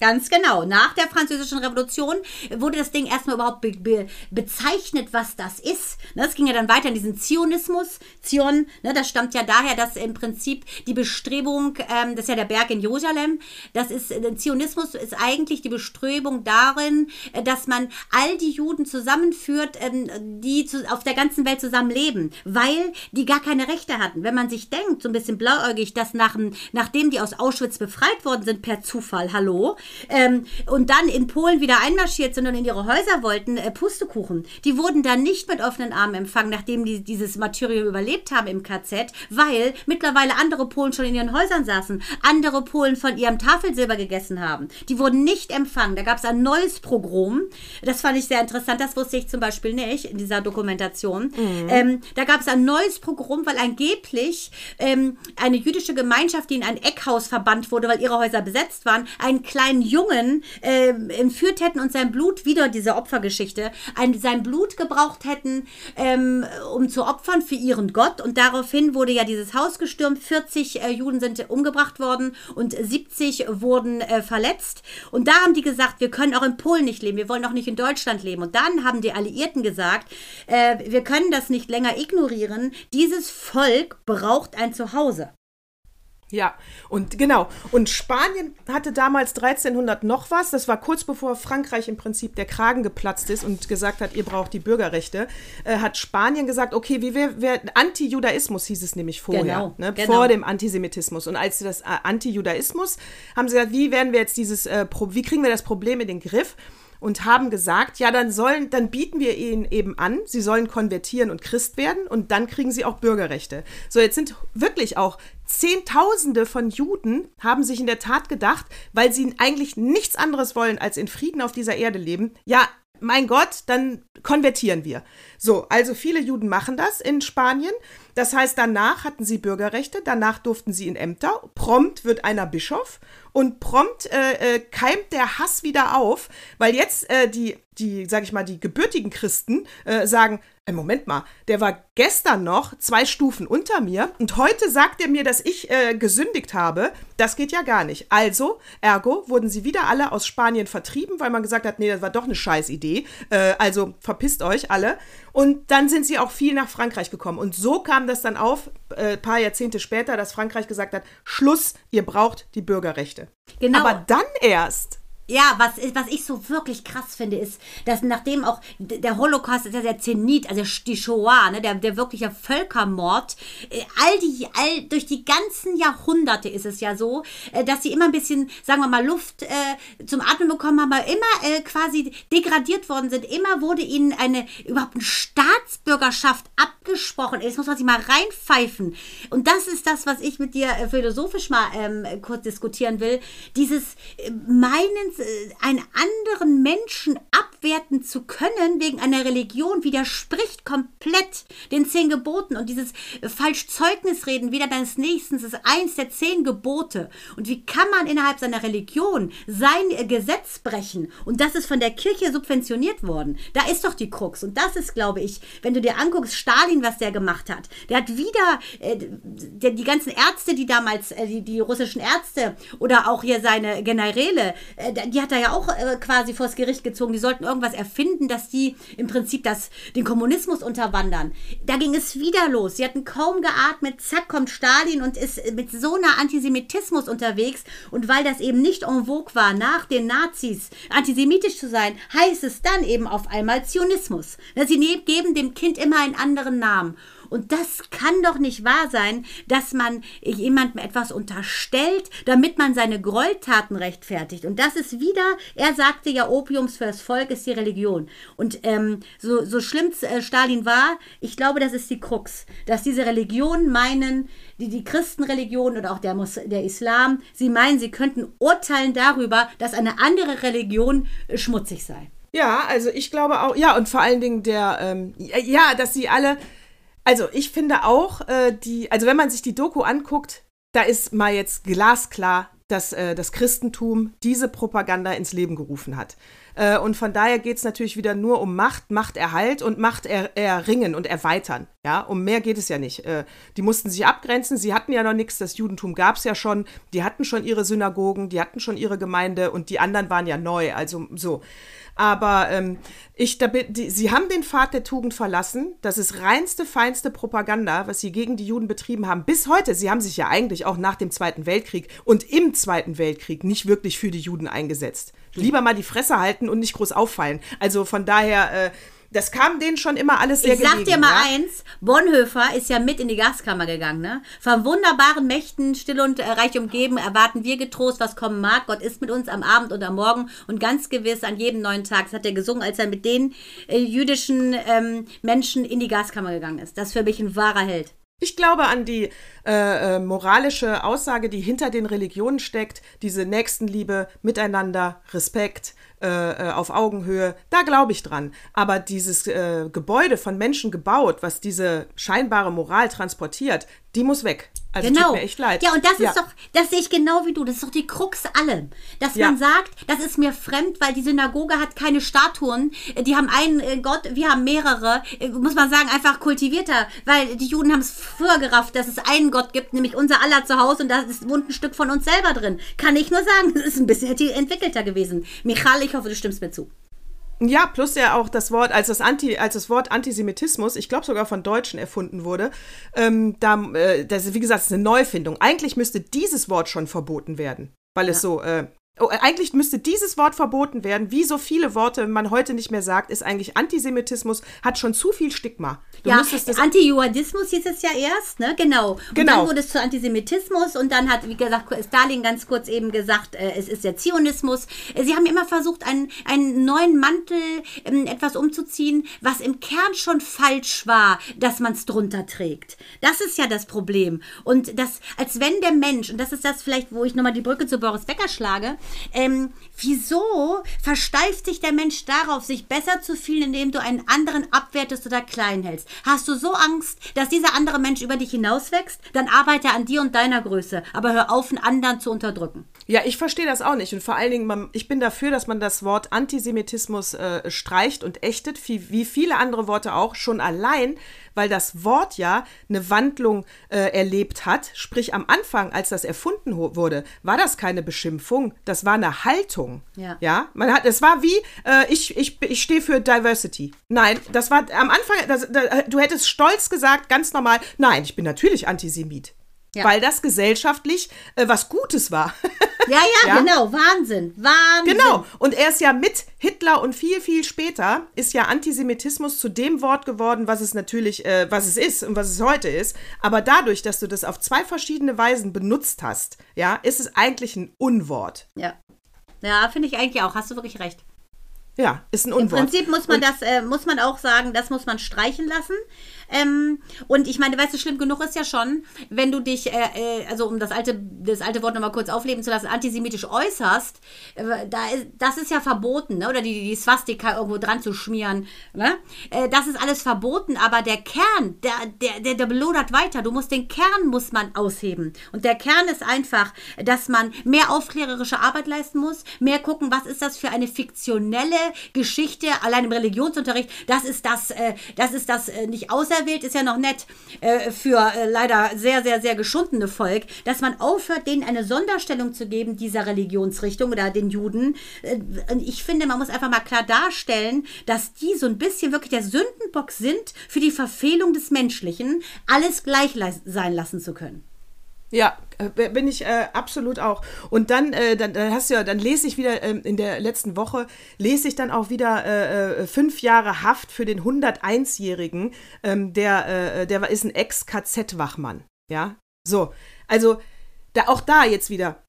Ganz genau. Nach der Französischen Revolution wurde das Ding erstmal überhaupt be be bezeichnet, was das ist. Ne, das ging ja dann weiter in diesen Zionismus. Zion, ne, das stammt ja daher, dass im Prinzip die Bestrebung, ähm, das ist ja der Berg in Jerusalem, das ist, der Zionismus ist eigentlich die Bestrebung darin, äh, dass man all die Juden zusammenführt, ähm, die zu, auf der ganzen Welt zusammenleben, weil die gar keine Rechte hatten. Wenn man sich denkt, so ein bisschen blauäugig, dass nach, nachdem die aus Auschwitz befreit worden sind per Zufall, hallo, ähm, und dann in Polen wieder einmarschiert sind und in ihre Häuser wollten, äh, Pustekuchen. Die wurden dann nicht mit offenen Armen empfangen, nachdem die dieses Martyrium überlebt haben im KZ, weil mittlerweile andere Polen schon in ihren Häusern saßen, andere Polen von ihrem Tafelsilber gegessen haben. Die wurden nicht empfangen. Da gab es ein neues Pogrom. Das fand ich sehr interessant. Das wusste ich zum Beispiel nicht in dieser Dokumentation. Mhm. Ähm, da gab es ein neues Pogrom, weil angeblich ähm, eine jüdische Gemeinschaft, die in ein Eckhaus verbannt wurde, weil ihre Häuser besetzt waren, einen kleinen einen Jungen äh, entführt hätten und sein Blut, wieder diese Opfergeschichte, ein, sein Blut gebraucht hätten, ähm, um zu opfern für ihren Gott. Und daraufhin wurde ja dieses Haus gestürmt. 40 äh, Juden sind umgebracht worden und 70 wurden äh, verletzt. Und da haben die gesagt, wir können auch in Polen nicht leben, wir wollen auch nicht in Deutschland leben. Und dann haben die Alliierten gesagt, äh, wir können das nicht länger ignorieren. Dieses Volk braucht ein Zuhause. Ja, und genau. Und Spanien hatte damals 1300 noch was. Das war kurz bevor Frankreich im Prinzip der Kragen geplatzt ist und gesagt hat, ihr braucht die Bürgerrechte. Äh, hat Spanien gesagt, okay, wie wir, wir Anti-Judaismus hieß es nämlich vorher, genau, ne, genau. vor dem Antisemitismus. Und als das äh, Anti-Judaismus haben sie gesagt, wie werden wir jetzt dieses, äh, wie kriegen wir das Problem in den Griff? und haben gesagt, ja, dann sollen, dann bieten wir ihnen eben an, sie sollen konvertieren und Christ werden und dann kriegen sie auch Bürgerrechte. So, jetzt sind wirklich auch Zehntausende von Juden haben sich in der Tat gedacht, weil sie eigentlich nichts anderes wollen, als in Frieden auf dieser Erde leben, ja, mein Gott, dann konvertieren wir. So, also viele Juden machen das in Spanien. Das heißt, danach hatten sie Bürgerrechte, danach durften sie in Ämter. Prompt wird einer Bischof und prompt äh, äh, keimt der Hass wieder auf, weil jetzt äh, die, die, sag ich mal, die gebürtigen Christen äh, sagen, äh, Moment mal, der war gestern noch zwei Stufen unter mir und heute sagt er mir, dass ich äh, gesündigt habe. Das geht ja gar nicht. Also, ergo, wurden sie wieder alle aus Spanien vertrieben, weil man gesagt hat, nee, das war doch eine Scheißidee. Also verpisst euch alle. Und dann sind sie auch viel nach Frankreich gekommen. Und so kam das dann auf, äh, paar Jahrzehnte später, dass Frankreich gesagt hat, Schluss, ihr braucht die Bürgerrechte. Genau. Aber dann erst Ja, was, was ich so wirklich krass finde, ist, dass nachdem auch der Holocaust ist ja der Zenit, also die Shoah, ne, der, der wirkliche Völkermord, äh, all die, all, durch die ganzen Jahrhunderte ist es ja so, äh, dass sie immer ein bisschen, sagen wir mal, Luft äh, zum Atmen bekommen haben, aber immer äh, quasi degradiert worden sind. Immer wurde ihnen eine, überhaupt eine Staatsbürgerschaft abgesprochen. Jetzt muss man sich mal reinpfeifen. Und das ist das, was ich mit dir äh, philosophisch mal ähm, kurz diskutieren will. Dieses Meinen, einen anderen Menschen abwerten zu können wegen einer Religion widerspricht komplett den zehn Geboten. Und dieses äh, falsch Zeugnisreden wieder deines Nächsten ist eins der zehn Gebote. Und wie kann man innerhalb seiner Religion sein äh, Gesetz brechen? Und das ist von der Kirche subventioniert worden. Da ist doch die Krux. Und das ist, glaube ich, wenn du dir anguckst, Stalin, was der gemacht hat. Der hat wieder äh, der, die ganzen Ärzte, die damals, äh, die, die russischen Ärzte oder auch hier seine Generäle, äh, die hat er ja auch äh, quasi vors Gericht gezogen. Die sollten irgendwas erfinden, dass die im Prinzip das, den Kommunismus unterwandern. Da ging es wieder los. Sie hatten kaum geatmet, zack, kommt Stalin und ist mit so einer Antisemitismus unterwegs. Und weil das eben nicht en vogue war, nach den Nazis antisemitisch zu sein, heißt es dann eben auf einmal Zionismus. Sie geben dem Kind immer einen anderen Namen. Und das kann doch nicht wahr sein, dass man jemandem etwas unterstellt, damit man seine Gräueltaten rechtfertigt. Und das ist wieder, er sagte ja, Opiums fürs Volk ist die Religion. Und ähm, so, so schlimm äh, Stalin war, ich glaube, das ist die Krux, dass diese Religionen meinen, die, die Christenreligion oder auch der, Mus der Islam, sie meinen, sie könnten urteilen darüber, dass eine andere Religion äh, schmutzig sei. Ja, also ich glaube auch, ja, und vor allen Dingen der, ähm, ja, dass sie alle, also ich finde auch, äh, die, also wenn man sich die Doku anguckt, da ist mal jetzt glasklar, dass äh, das Christentum diese Propaganda ins Leben gerufen hat. Äh, und von daher geht es natürlich wieder nur um Macht, Machterhalt und Macht er, erringen und erweitern. Ja, um mehr geht es ja nicht. Äh, die mussten sich abgrenzen, sie hatten ja noch nichts, das Judentum gab es ja schon, die hatten schon ihre Synagogen, die hatten schon ihre Gemeinde und die anderen waren ja neu, also so. Aber ähm, ich, da, die, sie haben den Pfad der Tugend verlassen. Das ist reinste, feinste Propaganda, was sie gegen die Juden betrieben haben. Bis heute. Sie haben sich ja eigentlich auch nach dem Zweiten Weltkrieg und im Zweiten Weltkrieg nicht wirklich für die Juden eingesetzt. Lieber mal die Fresse halten und nicht groß auffallen. Also von daher, äh, das kam denen schon immer alles sehr Ich sag gelegen, dir mal ja? eins, Bonhoeffer ist ja mit in die Gaskammer gegangen, ne? Von wunderbaren Mächten, still und äh, reich umgeben, erwarten wir getrost, was kommen mag. Gott ist mit uns am Abend und am Morgen und ganz gewiss an jedem neuen Tag. Das hat er gesungen, als er mit den äh, jüdischen ähm, Menschen in die Gaskammer gegangen ist. Das ist für mich ein wahrer Held. Ich glaube an die äh, äh, moralische Aussage, die hinter den Religionen steckt, diese Nächstenliebe, Miteinander, Respekt, äh, äh, auf Augenhöhe, da glaube ich dran. Aber dieses äh, Gebäude von Menschen gebaut, was diese scheinbare Moral transportiert, die muss weg. Also genau. tut mir echt leid. Ja, und das Ja. ist doch, das sehe ich genau wie du, das ist doch die Krux allem. Dass Ja. man sagt, das ist mir fremd, weil die Synagoge hat keine Statuen, die haben einen äh, Gott, wir haben mehrere, muss man sagen, einfach kultivierter, weil die Juden haben es früher gerafft, dass es einen Gott gibt, nämlich unser aller zu Hause und da ist wohnt ein Stück von uns selber drin. Kann ich nur sagen, es ist ein bisschen entwickelter gewesen. Michal, ich hoffe, du stimmst mir zu. Ja, plus ja auch das Wort, als das, Anti, als das Wort Antisemitismus, ich glaube sogar von Deutschen erfunden wurde, ähm, da, äh, das ist, wie gesagt, das ist eine Neufindung. Eigentlich müsste dieses Wort schon verboten werden, weil es so, äh, oh, eigentlich müsste dieses Wort verboten werden, wie so viele Worte man heute nicht mehr sagt, ist eigentlich Antisemitismus, hat schon zu viel Stigma. Du ja, Anti-Judaismus hieß es ja erst, ne? Genau. Und Genau. dann wurde es zu Antisemitismus und dann hat, wie gesagt, Stalin ganz kurz eben gesagt, äh, es ist der Zionismus. Äh, Sie haben immer versucht, einen, einen neuen Mantel, ähm, etwas umzuziehen, was im Kern schon falsch war, dass man es drunter trägt. Das ist ja das Problem. Und das, als wenn der Mensch, und das ist das vielleicht, wo ich nochmal die Brücke zu Boris Becker schlage, ähm, wieso versteift sich der Mensch darauf, sich besser zu fühlen, indem du einen anderen abwertest oder klein hältst? Hast du so Angst, dass dieser andere Mensch über dich hinauswächst? Dann arbeite an dir und deiner Größe, aber hör auf, einen anderen zu unterdrücken. Ja, ich verstehe das auch nicht. Und vor allen Dingen, man, ich bin dafür, dass man das Wort Antisemitismus äh, streicht und ächtet, wie, wie viele andere Worte auch, schon allein, weil das Wort ja eine Wandlung äh, erlebt hat. Sprich, am Anfang, als das erfunden wurde, war das keine Beschimpfung, das war eine Haltung. Ja. ja? Man hat, es war wie, äh, ich, ich, ich stehe für Diversity. Nein, das war am Anfang, das, das, du hättest stolz gesagt, ganz normal, nein, ich bin natürlich Antisemit. Ja. Weil das gesellschaftlich äh, was Gutes war. Ja, ja, ja, genau. Wahnsinn. Wahnsinn. Genau. Und er ist ja mit Hitler und viel, viel später ist ja Antisemitismus zu dem Wort geworden, was es natürlich, äh, was es ist und was es heute ist. Aber dadurch, dass du das auf zwei verschiedene Weisen benutzt hast, ja, ist es eigentlich ein Unwort. Ja. Ja, finde ich eigentlich auch. Hast du wirklich recht. Ja, ist ein Unwort. Im Prinzip muss man und das, äh, muss man auch sagen, das muss man streichen lassen. Ähm, und ich meine, weißt du, schlimm genug ist ja schon, wenn du dich, äh, äh, also um das alte, das alte Wort nochmal kurz aufleben zu lassen, antisemitisch äußerst, äh, da ist, das ist ja verboten, ne? oder die, die Swastika irgendwo dran zu schmieren. Ne? Äh, das ist alles verboten, aber der Kern, der, der, der, der belodert weiter. Du musst den Kern muss man ausheben. Und der Kern ist einfach, dass man mehr aufklärerische Arbeit leisten muss, mehr gucken, was ist das für eine fiktionelle Geschichte, allein im Religionsunterricht, das ist das, äh, das ist das äh, nicht außer auserwählt ist ja noch nett äh, für äh, leider sehr, sehr, sehr geschundene Volk, dass man aufhört, denen eine Sonderstellung zu geben, dieser Religionsrichtung oder den Juden. Äh, ich finde, man muss einfach mal klar darstellen, dass die so ein bisschen wirklich der Sündenbock sind für die Verfehlung des Menschlichen, alles gleich sein lassen zu können. Ja, äh, bin ich äh, absolut auch. Und dann, äh, dann, dann, hast du ja, dann lese ich wieder ähm, in der letzten Woche, lese ich dann auch wieder äh, äh fünf Jahre Haft für den 101-Jährigen. Ähm, der, äh, der ist ein Ex-KZ-Wachmann. Ja, so. Also, da, auch da jetzt wieder.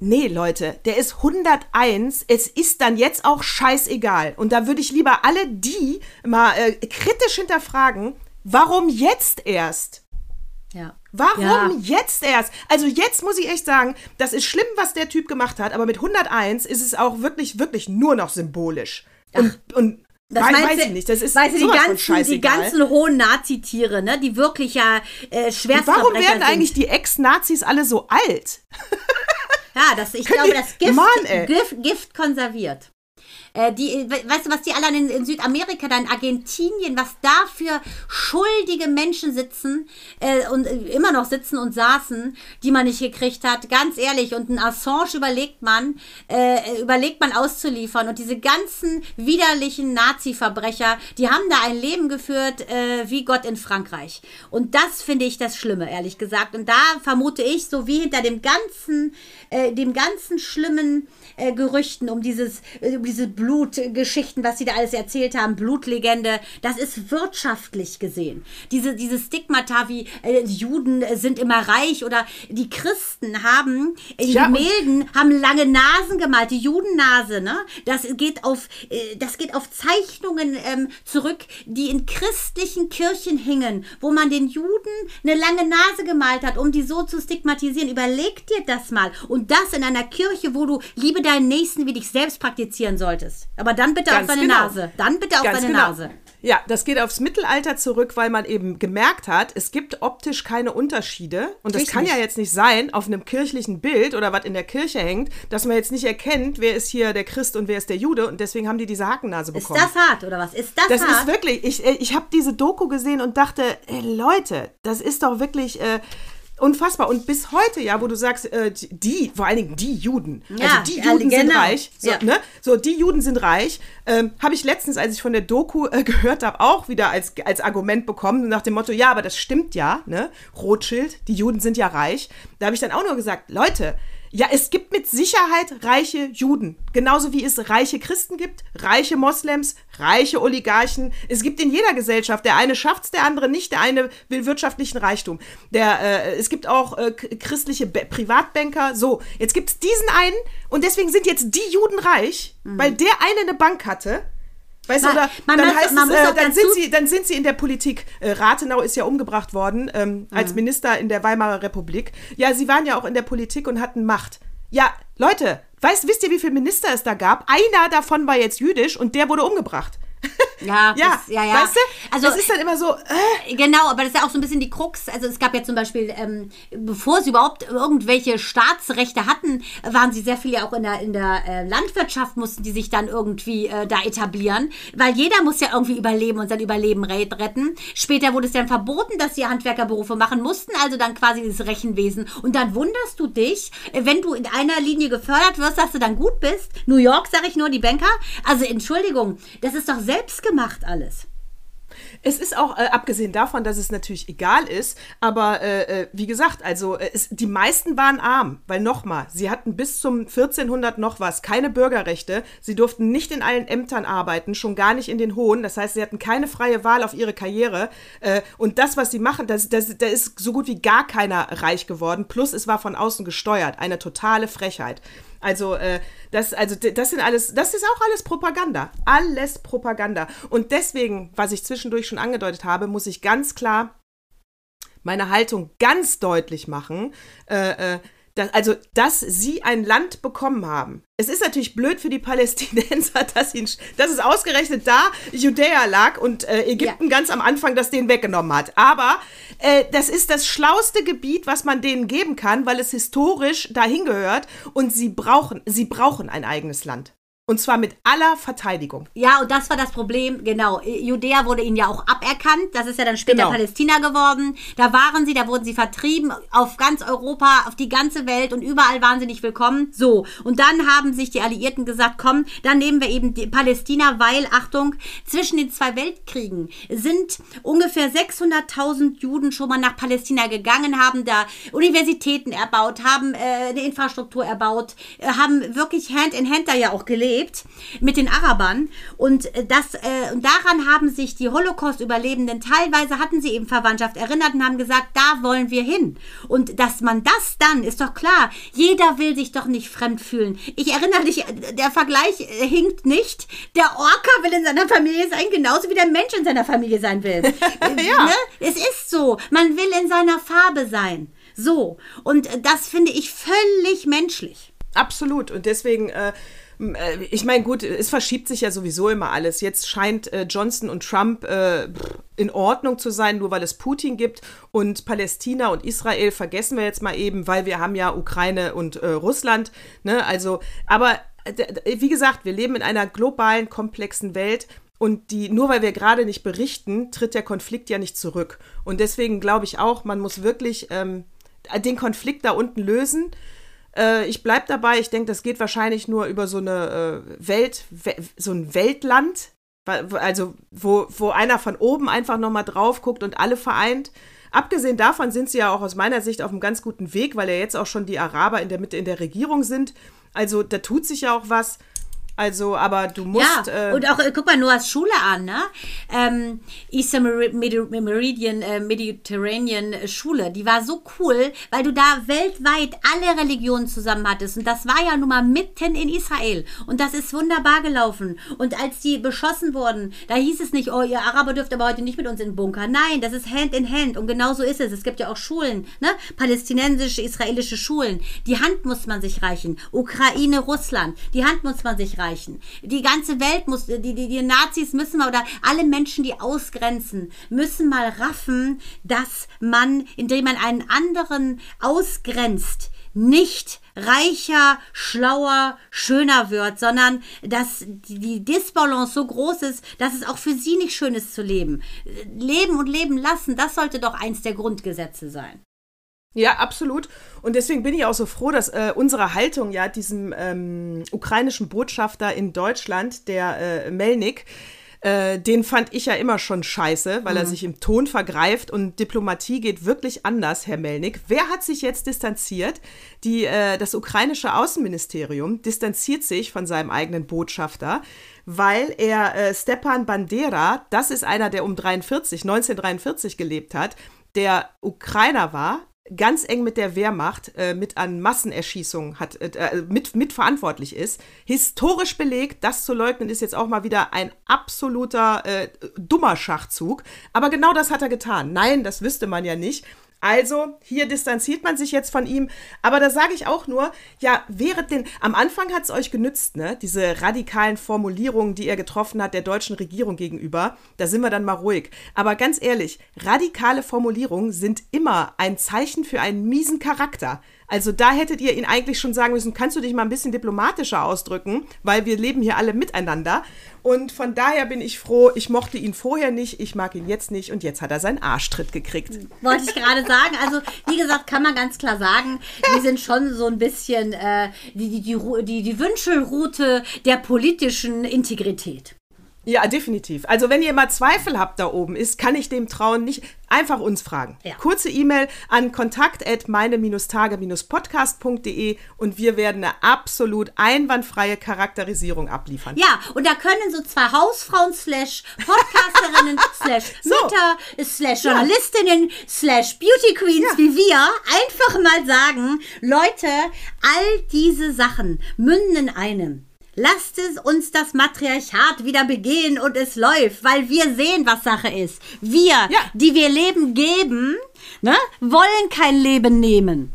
Nee, Leute, der ist 101. Es ist dann jetzt auch scheißegal. Und da würde ich lieber alle die mal kritisch hinterfragen, warum jetzt erst? Warum ja. jetzt erst? Also jetzt muss ich echt sagen, das ist schlimm, was der Typ gemacht hat, aber mit 101 ist es auch wirklich, wirklich nur noch symbolisch. Und, und das weiß, weiß ich nicht. Das ist weißt du, die ganzen, die ganzen hohen Nazi-Tiere, ne, die wirklich ja äh, schwer Warum werden sind. eigentlich die Ex-Nazis alle so alt? ja, das, ich glaube, das Gift, Mann, Gift, Gift konserviert. Äh, die, weißt du, was die alle in, in, Südamerika, dann Argentinien, was da für schuldige Menschen sitzen äh, und äh, immer noch sitzen und saßen, die man nicht gekriegt hat. Ganz ehrlich, und ein Assange überlegt man, äh, überlegt man auszuliefern. Und diese ganzen widerlichen Nazi-Verbrecher, die haben da ein Leben geführt äh, wie Gott in Frankreich. Und das finde ich das Schlimme, ehrlich gesagt. Und da vermute ich, so wie hinter dem ganzen, äh, dem ganzen schlimmen äh, Gerüchten, um dieses, äh, um diese Blutgeschichten, was sie da alles erzählt haben, Blutlegende, das ist wirtschaftlich gesehen. Diese, diese Stigmata wie äh, Juden sind immer reich oder die Christen haben in ja, Gemälden haben lange Nasen gemalt, die Judennase, ne? Das geht auf, äh, das geht auf Zeichnungen ähm, zurück, die in christlichen Kirchen hingen, wo man den Juden eine lange Nase gemalt hat, um die so zu stigmatisieren. Überleg dir das mal. Und das in einer Kirche, wo du Liebe deinen Nächsten wie dich selbst praktizieren solltest. Aber dann bitte Ganz auf deine genau. Nase. Dann bitte auf Ganz deine genau. Nase. Ja, das geht aufs Mittelalter zurück, weil man eben gemerkt hat, es gibt optisch keine Unterschiede. Und das kann ja jetzt nicht sein, auf einem kirchlichen Bild oder was in der Kirche hängt, dass man jetzt nicht erkennt, wer ist hier der Christ und wer ist der Jude. Und deswegen haben die diese Hakennase bekommen. Ist das hart oder was? Ist das, das hart? Das ist wirklich, ich, äh, ich habe diese Doku gesehen und dachte, ey, Leute, das ist doch wirklich. Äh, Unfassbar. Und bis heute, ja, wo du sagst, äh, die, vor allen Dingen die Juden, ja, also die Juden genau. sind reich, so, ja. ne? so die Juden sind reich, ähm, habe ich letztens, als ich von der Doku äh, gehört habe, auch wieder als, als Argument bekommen, nach dem Motto, ja, aber das stimmt ja, ne? Rothschild, die Juden sind ja reich. Da habe ich dann auch nur gesagt, Leute, ja, es gibt mit Sicherheit reiche Juden. Genauso wie es reiche Christen gibt, reiche Moslems, reiche Oligarchen. Es gibt in jeder Gesellschaft, der eine schafft es, der andere nicht, der eine will wirtschaftlichen Reichtum. Der, äh, es gibt auch äh, christliche Be Privatbanker. So, jetzt gibt es diesen einen und deswegen sind jetzt die Juden reich, mhm. weil der eine eine Bank hatte Weißt du, oder man dann, heißt es, äh, dann, sind sie, dann sind sie in der Politik. Äh, Rathenau ist ja umgebracht worden ähm, als Minister in der Weimarer Republik. Ja, sie waren ja auch in der Politik und hatten Macht. Ja, Leute, weißt, wisst ihr, wie viele Minister es da gab? Einer davon war jetzt jüdisch und der wurde umgebracht. Ja, Ja, das, ja, ja. weißt du? Also, das ist dann immer so, äh, Genau, aber das ist ja auch so ein bisschen die Krux. Also es gab ja zum Beispiel, ähm, bevor sie überhaupt irgendwelche Staatsrechte hatten, waren sie sehr viel ja auch in der, in der äh, Landwirtschaft, mussten die sich dann irgendwie äh, da etablieren, weil jeder muss ja irgendwie überleben und sein Überleben re- retten. Später wurde es dann verboten, dass sie Handwerkerberufe machen mussten, also dann quasi das Rechenwesen. Und dann wunderst du dich, äh, wenn du in einer Linie gefördert wirst, dass du dann gut bist. New York, sage ich nur, die Banker. Also Entschuldigung, das ist doch selbst gemacht alles. Es ist auch, äh, abgesehen davon, dass es natürlich egal ist, aber äh, äh, wie gesagt, also äh, es, die meisten waren arm, weil nochmal, sie hatten bis zum 1400 noch was, keine Bürgerrechte, sie durften nicht in allen Ämtern arbeiten, schon gar nicht in den hohen, das heißt, sie hatten keine freie Wahl auf ihre Karriere äh, und das, was sie machen, das, das, da ist so gut wie gar keiner reich geworden, plus es war von außen gesteuert, eine totale Frechheit. Also, äh, das, also das sind alles, das ist auch alles Propaganda. Alles Propaganda. Und deswegen, was ich zwischendurch schon angedeutet habe, muss ich ganz klar meine Haltung ganz deutlich machen. Äh, äh, dass, also, dass sie ein Land bekommen haben. Es ist natürlich blöd für die Palästinenser, dass, ihn, dass es ausgerechnet da Judäa lag und äh, Ägypten ganz am Anfang das denen weggenommen hat. Aber äh, das ist das schlauste Gebiet, was man denen geben kann, weil es historisch dahin gehört und sie brauchen, sie brauchen ein eigenes Land. Und zwar mit aller Verteidigung. Ja, und das war das Problem, genau. Judäa wurde ihnen ja auch aberkannt. Das ist ja dann später Genau. Palästina geworden. Da waren sie, da wurden sie vertrieben auf ganz Europa, auf die ganze Welt und überall waren sie nicht willkommen. So, und dann haben sich die Alliierten gesagt, komm, dann nehmen wir eben die Palästina, weil, Achtung, zwischen den zwei Weltkriegen sind ungefähr 600.000 Juden schon mal nach Palästina gegangen, haben da Universitäten erbaut, haben äh, eine Infrastruktur erbaut, äh, haben wirklich Hand in Hand da ja auch gelebt mit den Arabern und äh, das äh, und daran haben sich die Holocaust-Überlebenden teilweise hatten sie eben Verwandtschaft erinnert und haben gesagt, da wollen wir hin und dass man das dann ist doch klar, jeder will sich doch nicht fremd fühlen. Ich erinnere dich, äh, der Vergleich äh, hinkt nicht. Der Orca will in seiner Familie sein, genauso wie der Mensch in seiner Familie sein will. Ja. ne? Es ist so, man will in seiner Farbe sein. So und das finde ich völlig menschlich. Absolut. Und deswegen, äh, ich meine, gut, es verschiebt sich ja sowieso immer alles. Jetzt scheint äh, Johnson und Trump äh, in Ordnung zu sein, nur weil es Putin gibt. Und Palästina und Israel vergessen wir jetzt mal eben, weil wir haben ja Ukraine und äh, Russland. Ne? Also, aber äh, wie gesagt, wir leben in einer globalen, komplexen Welt. Und die, nur weil wir gerade nicht berichten, tritt der Konflikt ja nicht zurück. Und deswegen glaube ich auch, man muss wirklich ähm, den Konflikt da unten lösen. Äh, ich bleibe dabei, ich denke, das geht wahrscheinlich nur über so eine äh, Welt, we so ein Weltland, also wo, wo einer von oben einfach nochmal drauf guckt und alle vereint. Abgesehen davon sind sie ja auch aus meiner Sicht auf einem ganz guten Weg, weil ja jetzt auch schon die Araber in der Mitte in der Regierung sind. Also da tut sich ja auch was. Also, aber du musst. Ja, äh, und auch, äh, guck mal, Noahs Schule an, ne? Ähm, Eastern Meridian, äh, Mediterranean äh, Schule, die war so cool, weil du da weltweit alle Religionen zusammen hattest. Und das war ja nun mal mitten in Israel. Und das ist wunderbar gelaufen. Und als die beschossen wurden, da hieß es nicht, oh, ihr Araber dürft aber heute nicht mit uns in den Bunker. Nein, das ist Hand in Hand. Und genau so ist es. Es gibt ja auch Schulen, ne? Palästinensische, israelische Schulen. Die Hand muss man sich reichen. Ukraine, Russland. Die Hand muss man sich reichen. Die ganze Welt muss, die, die, die Nazis müssen mal, oder alle Menschen, die ausgrenzen, müssen mal raffen, dass man, indem man einen anderen ausgrenzt, nicht reicher, schlauer, schöner wird, sondern dass die die Disbalance so groß ist, dass es auch für sie nicht schön ist zu leben. Leben und leben lassen, das sollte doch eins der Grundgesetze sein. Ja, absolut. Und deswegen bin ich auch so froh, dass äh, unsere Haltung ja diesem ähm, ukrainischen Botschafter in Deutschland, der äh, Melnik, äh, den fand ich ja immer schon scheiße, weil er sich im Ton vergreift und Diplomatie geht wirklich anders, Herr Melnik. Wer hat sich jetzt distanziert? Die, äh, das ukrainische Außenministerium distanziert sich von seinem eigenen Botschafter, weil er äh, Stepan Bandera, das ist einer, der um 43, 1943 gelebt hat, der Ukrainer war, ganz eng mit der Wehrmacht, äh, mit an Massenerschießungen hat, äh, mit, mit verantwortlich ist. Historisch belegt, das zu leugnen, ist jetzt auch mal wieder ein absoluter äh, dummer Schachzug. Aber genau das hat er getan. Nein, das wüsste man ja nicht. Also, hier distanziert man sich jetzt von ihm. Aber da sage ich auch nur, ja, während den, am Anfang hat es euch genützt, ne? Diese radikalen Formulierungen, die er getroffen hat der deutschen Regierung gegenüber. Da sind wir dann mal ruhig. Aber ganz ehrlich, radikale Formulierungen sind immer ein Zeichen für einen miesen Charakter. Also da hättet ihr ihn eigentlich schon sagen müssen, kannst du dich mal ein bisschen diplomatischer ausdrücken, weil wir leben hier alle miteinander. Und von daher bin ich froh, ich mochte ihn vorher nicht, ich mag ihn jetzt nicht und jetzt hat er seinen Arschtritt gekriegt. Wollte ich gerade sagen. Also, wie gesagt, kann man ganz klar sagen, wir sind schon so ein bisschen äh, die, die, die, die, die Wünschelroute der politischen Integrität. Ja, definitiv. Also wenn ihr mal Zweifel habt da oben ist, kann ich dem trauen, nicht einfach uns fragen. Ja. Kurze E-Mail an kontakt@meine-tage-podcast.de und wir werden eine absolut einwandfreie Charakterisierung abliefern. Ja, und da können so zwei Hausfrauen slash Podcasterinnen slash So. Mütter slash Journalistinnen slash Beauty Queens Ja. wie wir einfach mal sagen, Leute, all diese Sachen münden in einem. Lasst es uns das Matriarchat wieder begehen und es läuft, weil wir sehen, was Sache ist. Wir, Ja. die wir Leben geben, ne, wollen kein Leben nehmen.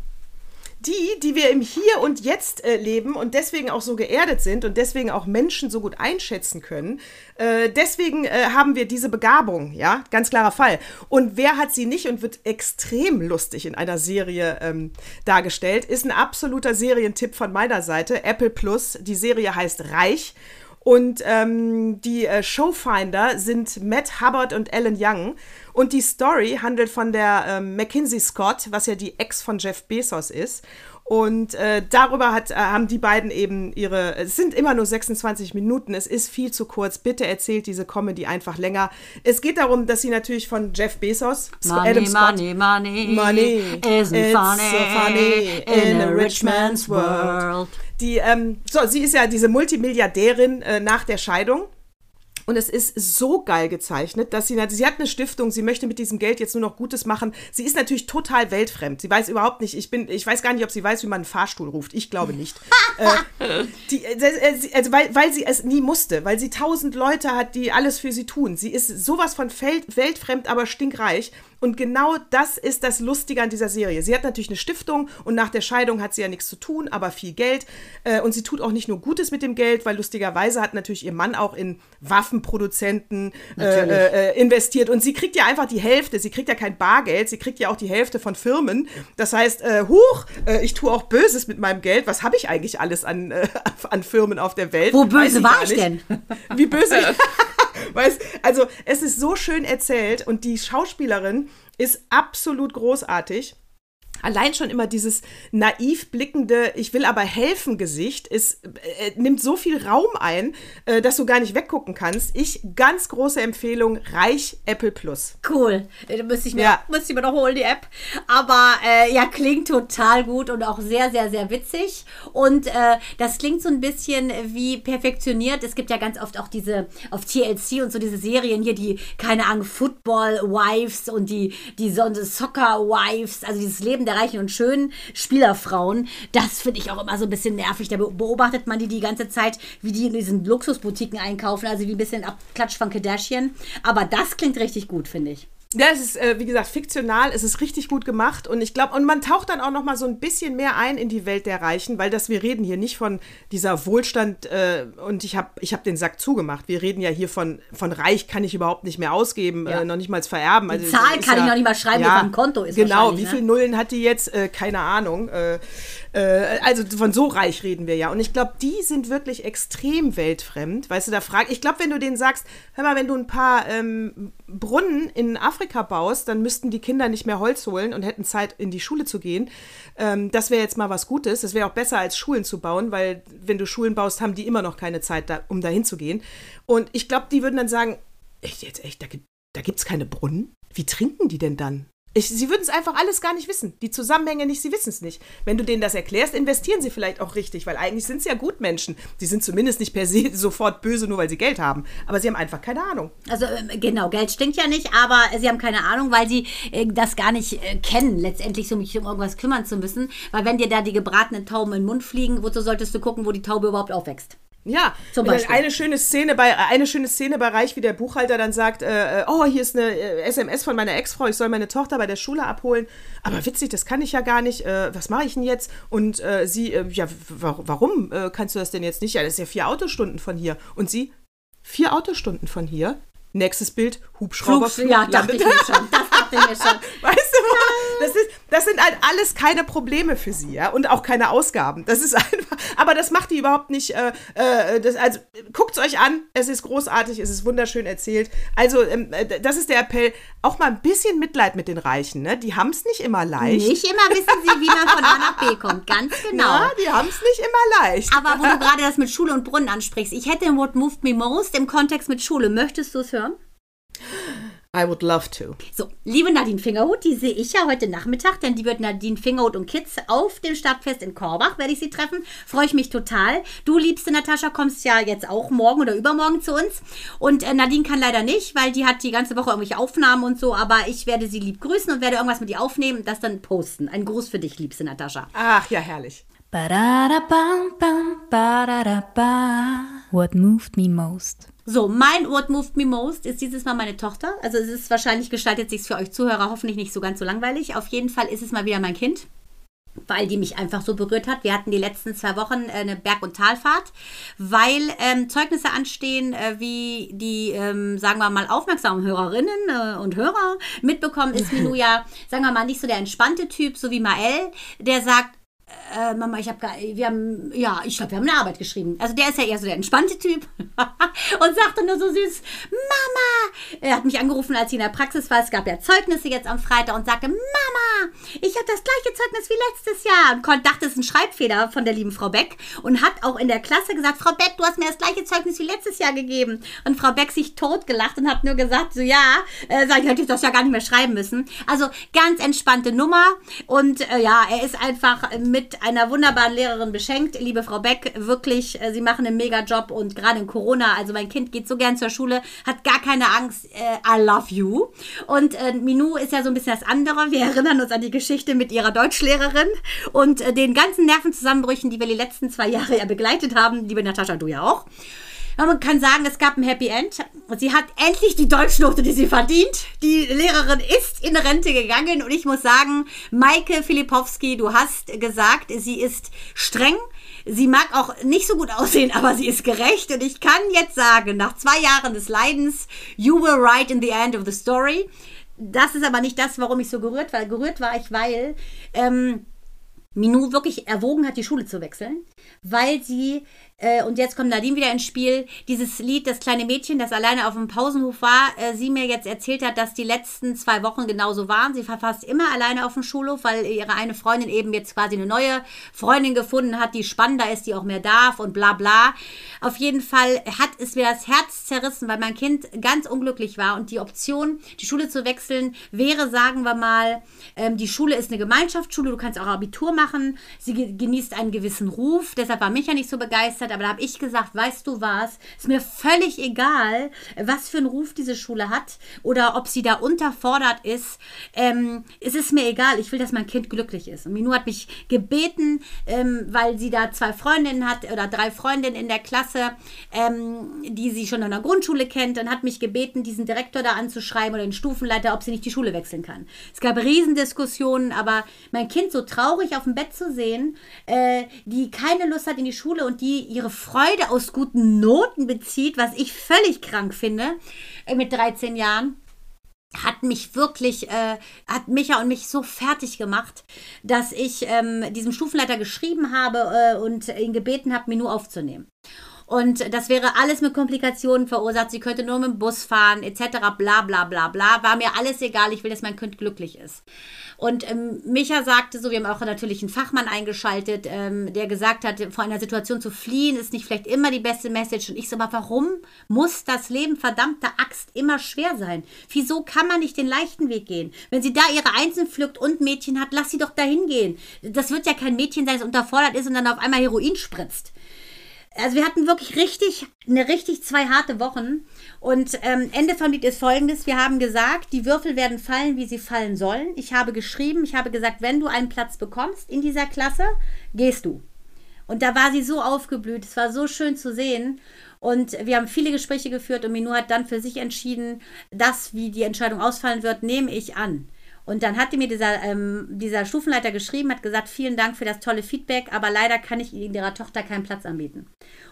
Die, die wir im Hier und Jetzt äh, leben und deswegen auch so geerdet sind und deswegen auch Menschen so gut einschätzen können, äh, deswegen äh, haben wir diese Begabung, ja, ganz klarer Fall. Und wer hat sie nicht und wird extrem lustig in einer Serie ähm, dargestellt, ist ein absoluter Serientipp von meiner Seite, Apple Plus. Die Serie heißt Reich. Und ähm, die äh, Showfinder sind Matt Hubbard und Alan Young. Und die Story handelt von der ähm, Mackenzie Scott, was ja die Ex von Jeff Bezos ist. Und äh, darüber hat, äh, haben die beiden eben ihre, es sind immer nur 26 Minuten, es ist viel zu kurz. Bitte erzählt diese Comedy einfach länger. Es geht darum, dass sie natürlich von Jeff Bezos, Adam Scott, money, money, Money isn't it's funny, so funny in a rich man's world. Die, ähm, so, sie ist ja diese Multimilliardärin äh, nach der Scheidung. Und es ist so geil gezeichnet, dass sie, sie hat eine Stiftung, sie möchte mit diesem Geld jetzt nur noch Gutes machen. Sie ist natürlich total weltfremd. Sie weiß überhaupt nicht, ich bin, ich weiß gar nicht, ob sie weiß, wie man einen Fahrstuhl ruft. Ich glaube nicht. äh, die, äh, äh, also weil, weil sie es nie musste, weil sie tausend Leute hat, die alles für sie tun. Sie ist sowas von weltfremd, aber stinkreich. Und genau das ist das Lustige an dieser Serie. Sie hat natürlich eine Stiftung und nach der Scheidung hat sie ja nichts zu tun, aber viel Geld. Äh, und sie tut auch nicht nur Gutes mit dem Geld, weil lustigerweise hat natürlich ihr Mann auch in Waffenproduzenten Natürlich. äh, äh, investiert. Und sie kriegt ja einfach die Hälfte. Sie kriegt ja kein Bargeld, sie kriegt ja auch die Hälfte von Firmen. Das heißt, äh, huch, äh, ich tue auch Böses mit meinem Geld. Was habe ich eigentlich alles an, äh, an Firmen auf der Welt? Wo böse war ich denn? Wie böse. weißt, also es ist so schön erzählt und die Schauspielerin ist absolut großartig. Allein schon immer dieses naiv blickende, ich will aber helfen Gesicht, ist, äh, nimmt so viel Raum ein, äh, dass du gar nicht weggucken kannst. Ich, ganz große Empfehlung, Reich Apple Plus. Cool. Da müsste ich mir, Ja. müsste ich mir noch holen, die App. Aber äh, ja, klingt total gut und auch sehr, sehr, sehr witzig. Und äh, das klingt so ein bisschen wie perfektioniert. Es gibt ja ganz oft auch diese auf TLC und so diese Serien hier, die, keine Ahnung, Football Wives und die, die so- Soccer Wives, also dieses Leben der reichen und schönen Spielerfrauen. Das finde ich auch immer so ein bisschen nervig. Da be- beobachtet man die die ganze Zeit, wie die in diesen Luxusboutiquen einkaufen, also wie ein bisschen Abklatsch von Kardashian. Aber das klingt richtig gut, finde ich. Ja, es ist, äh, wie gesagt, fiktional, es ist richtig gut gemacht und ich glaube, und man taucht dann auch noch mal so ein bisschen mehr ein in die Welt der Reichen, weil das, wir reden hier nicht von dieser Wohlstand äh, und ich habe ich hab den Sack zugemacht. Wir reden ja hier von, von reich kann ich überhaupt nicht mehr ausgeben, Ja. äh, noch nicht mal vererben. Also, Zahl kann ich noch nicht mal schreiben, wie auf meinem Konto ist Genau, wie ne? viele Nullen hat die jetzt? Äh, keine Ahnung. Äh, äh, also von so reich reden wir ja. Und ich glaube, die sind wirklich extrem weltfremd. Weißt du, da frag ich glaube, wenn du denen sagst, hör mal, wenn du ein paar ähm, Brunnen in Afrika baust, dann müssten die Kinder nicht mehr Holz holen und hätten Zeit, in die Schule zu gehen. Ähm, das wäre jetzt mal was Gutes. Das wäre auch besser, als Schulen zu bauen, weil wenn du Schulen baust, haben die immer noch keine Zeit, da, um dahin zu gehen. Und ich glaube, die würden dann sagen, echt jetzt, echt, da gibt da gibt's keine Brunnen? Wie trinken die denn dann? Ich, sie würden es einfach alles gar nicht wissen. Die Zusammenhänge nicht, sie wissen es nicht. Wenn du denen das erklärst, investieren sie vielleicht auch richtig, weil eigentlich sind sie ja Gutmenschen. Sie sind zumindest nicht per se sofort böse, nur weil sie Geld haben. Aber sie haben einfach keine Ahnung. Also ähm, genau, Geld stinkt ja nicht, aber sie haben keine Ahnung, weil sie äh, das gar nicht äh, kennen, letztendlich so mich um irgendwas kümmern zu müssen. Weil wenn dir da die gebratenen Tauben in den Mund fliegen, wozu solltest du gucken, wo die Taube überhaupt aufwächst? Ja, Zum Beispiel. eine schöne Szene bei eine schöne Szene bei Reich, wie der Buchhalter dann sagt, äh, äh, oh, hier ist eine äh, SMS von meiner Ex-Frau, ich soll meine Tochter bei der Schule abholen. Aber witzig, das kann ich ja gar nicht. Äh, was mache ich denn jetzt? Und äh, sie, äh, ja, warum äh, kannst du das denn jetzt nicht? Ja, das ist ja vier Autostunden von hier. Und sie, vier Autostunden von hier. Nächstes Bild, Hubschrauber. Flug, ja, dachte ich mir schon. Das dachte ich mir schon. Weißt du, das, ist, das sind halt alles keine Probleme für sie, ja, und auch keine Ausgaben. Das ist einfach, aber das macht die überhaupt nicht. Äh, äh, das, also guckt's euch an, es ist großartig, es ist wunderschön erzählt. Also ähm, äh, das ist der Appell, auch mal ein bisschen Mitleid mit den Reichen, ne? Die haben es nicht immer leicht. Nicht immer wissen sie, wie man von A nach B kommt. Ganz genau. Ja, die haben es nicht immer leicht. Aber wo du gerade das mit Schule und Brunnen ansprichst, ich hätte What Moved Me Most im Kontext mit Schule. Möchtest du es hören? I would love to. So, liebe Nadine Fingerhut, die sehe ich ja heute Nachmittag, denn die wird Nadine Fingerhut und Kids auf dem Stadtfest in Korbach, werde ich sie treffen. Freue ich mich total. Du, liebste Natascha, kommst ja jetzt auch morgen oder übermorgen zu uns. Und äh, Nadine kann leider nicht, weil die hat die ganze Woche irgendwelche Aufnahmen und so, aber ich werde sie lieb grüßen und werde irgendwas mit ihr aufnehmen und das dann posten. Ein Gruß für dich, liebste Natascha. Ach ja, herrlich. What moved me most? So, mein What Moved Me Most ist dieses Mal meine Tochter. Also es ist wahrscheinlich, gestaltet sich für euch Zuhörer hoffentlich nicht so ganz so langweilig. Auf jeden Fall ist es mal wieder mein Kind. Weil die mich einfach so berührt hat. Wir hatten die letzten zwei Wochen äh, eine Berg- und Talfahrt, weil ähm, Zeugnisse anstehen, äh, wie die, ähm, sagen wir mal, aufmerksamen Hörerinnen äh, und Hörer mitbekommen, ist Minu ja, sagen wir mal, nicht so der entspannte Typ, so wie Mael, der sagt, äh, Mama, ich habe wir haben, ja, ich glaube, wir haben eine Arbeit geschrieben. Also der ist ja eher so der entspannte Typ und sagte nur so süß, Mama, er hat mich angerufen, als ich in der Praxis war. Es gab ja Zeugnisse jetzt am Freitag und sagte, Mama, ich habe das gleiche Zeugnis wie letztes Jahr. Und kon- dachte, es ist ein Schreibfehler von der lieben Frau Beck und hat auch in der Klasse gesagt, Frau Beck, du hast mir das gleiche Zeugnis wie letztes Jahr gegeben. Und Frau Beck sich totgelacht und hat nur gesagt, so ja, äh, sag ich, hätte ich das ja gar nicht mehr schreiben müssen. Also ganz entspannte Nummer und äh, ja, er ist einfach mit einer wunderbaren Lehrerin beschenkt. Liebe Frau Beck, wirklich, äh, Sie machen einen mega Job und gerade in Corona, also mein Kind geht so gern zur Schule, hat gar keine Angst. Äh, I love you. Und äh, Minou ist ja so ein bisschen das andere. Wir erinnern uns an die Geschichte mit ihrer Deutschlehrerin und äh, den ganzen Nervenzusammenbrüchen, die wir die letzten zwei Jahre ja begleitet haben. Liebe Natascha, du ja auch. Man kann sagen, es gab ein Happy End. Sie hat endlich die Deutschnote, die sie verdient. Die Lehrerin ist in Rente gegangen und ich muss sagen, Maike Filipowski, du hast gesagt, sie ist streng. Sie mag auch nicht so gut aussehen, aber sie ist gerecht. Und ich kann jetzt sagen, nach zwei Jahren des Leidens, you were right in the end of the story. Das ist aber nicht das, warum ich so gerührt war. Gerührt war ich, weil ähm, Minou wirklich erwogen hat, die Schule zu wechseln, weil sie, äh, und jetzt kommt Nadine wieder ins Spiel, dieses Lied, das kleine Mädchen, das alleine auf dem Pausenhof war, äh, sie mir jetzt erzählt hat, dass die letzten zwei Wochen genauso waren. Sie war fast immer alleine auf dem Schulhof, weil ihre eine Freundin eben jetzt quasi eine neue Freundin gefunden hat, die spannender ist, die auch mehr darf und bla bla. Auf jeden Fall hat es mir das Herz zerrissen, weil mein Kind ganz unglücklich war und die Option, die Schule zu wechseln, wäre, sagen wir mal, ähm, die Schule ist eine Gemeinschaftsschule, du kannst auch Abitur machen, sie ge- genießt einen gewissen Ruf, deshalb war Micha nicht so begeistert, aber da habe ich gesagt, weißt du was, ist mir völlig egal, was für einen Ruf diese Schule hat oder ob sie da unterfordert ist, ähm, es ist mir egal, ich will, dass mein Kind glücklich ist. Und Minou hat mich gebeten, ähm, weil sie da zwei Freundinnen hat oder drei Freundinnen in der Klasse, ähm, die sie schon an der Grundschule kennt, und hat mich gebeten, diesen Direktor da anzuschreiben oder den Stufenleiter, ob sie nicht die Schule wechseln kann. Es gab Riesendiskussionen, aber mein Kind so traurig auf dem Bett zu sehen, äh, die keine Lust hat in die Schule und die ihre Freude aus guten Noten bezieht, was ich völlig krank finde, äh, mit 13 Jahren hat mich wirklich, äh, hat Micha und mich so fertig gemacht, dass ich ähm, diesem Stufenleiter geschrieben habe äh, und ihn gebeten habe, Menü aufzunehmen. Und das wäre alles mit Komplikationen verursacht. Sie könnte nur mit dem Bus fahren, etc. Bla bla bla bla. War mir alles egal. Ich will, dass mein Kind glücklich ist. Und ähm, Micha sagte so, wir haben auch natürlich einen Fachmann eingeschaltet, ähm, der gesagt hat, vor einer Situation zu fliehen ist nicht vielleicht immer die beste Message. Und ich so, aber warum muss das Leben verdammter Axt immer schwer sein? Wieso kann man nicht den leichten Weg gehen? Wenn sie da ihre Einzeln pflückt und Mädchen hat, lass sie doch dahin gehen. Das wird ja kein Mädchen sein, das unterfordert ist und dann auf einmal Heroin spritzt also wir hatten wirklich richtig, eine richtig zwei harte Wochen. Und ähm, Ende vom Lied ist folgendes. Wir haben gesagt, die Würfel werden fallen, wie sie fallen sollen. Ich habe geschrieben, ich habe gesagt, wenn du einen Platz bekommst in dieser Klasse, gehst du. Und da war sie so aufgeblüht. Es war so schön zu sehen. Und wir haben viele Gespräche geführt und Minu hat dann für sich entschieden, das, wie die Entscheidung ausfallen wird, nehme ich an. Und dann hatte mir dieser, ähm, dieser Stufenleiter geschrieben, hat gesagt, vielen Dank für das tolle Feedback, aber leider kann ich ihrer Tochter keinen Platz anbieten.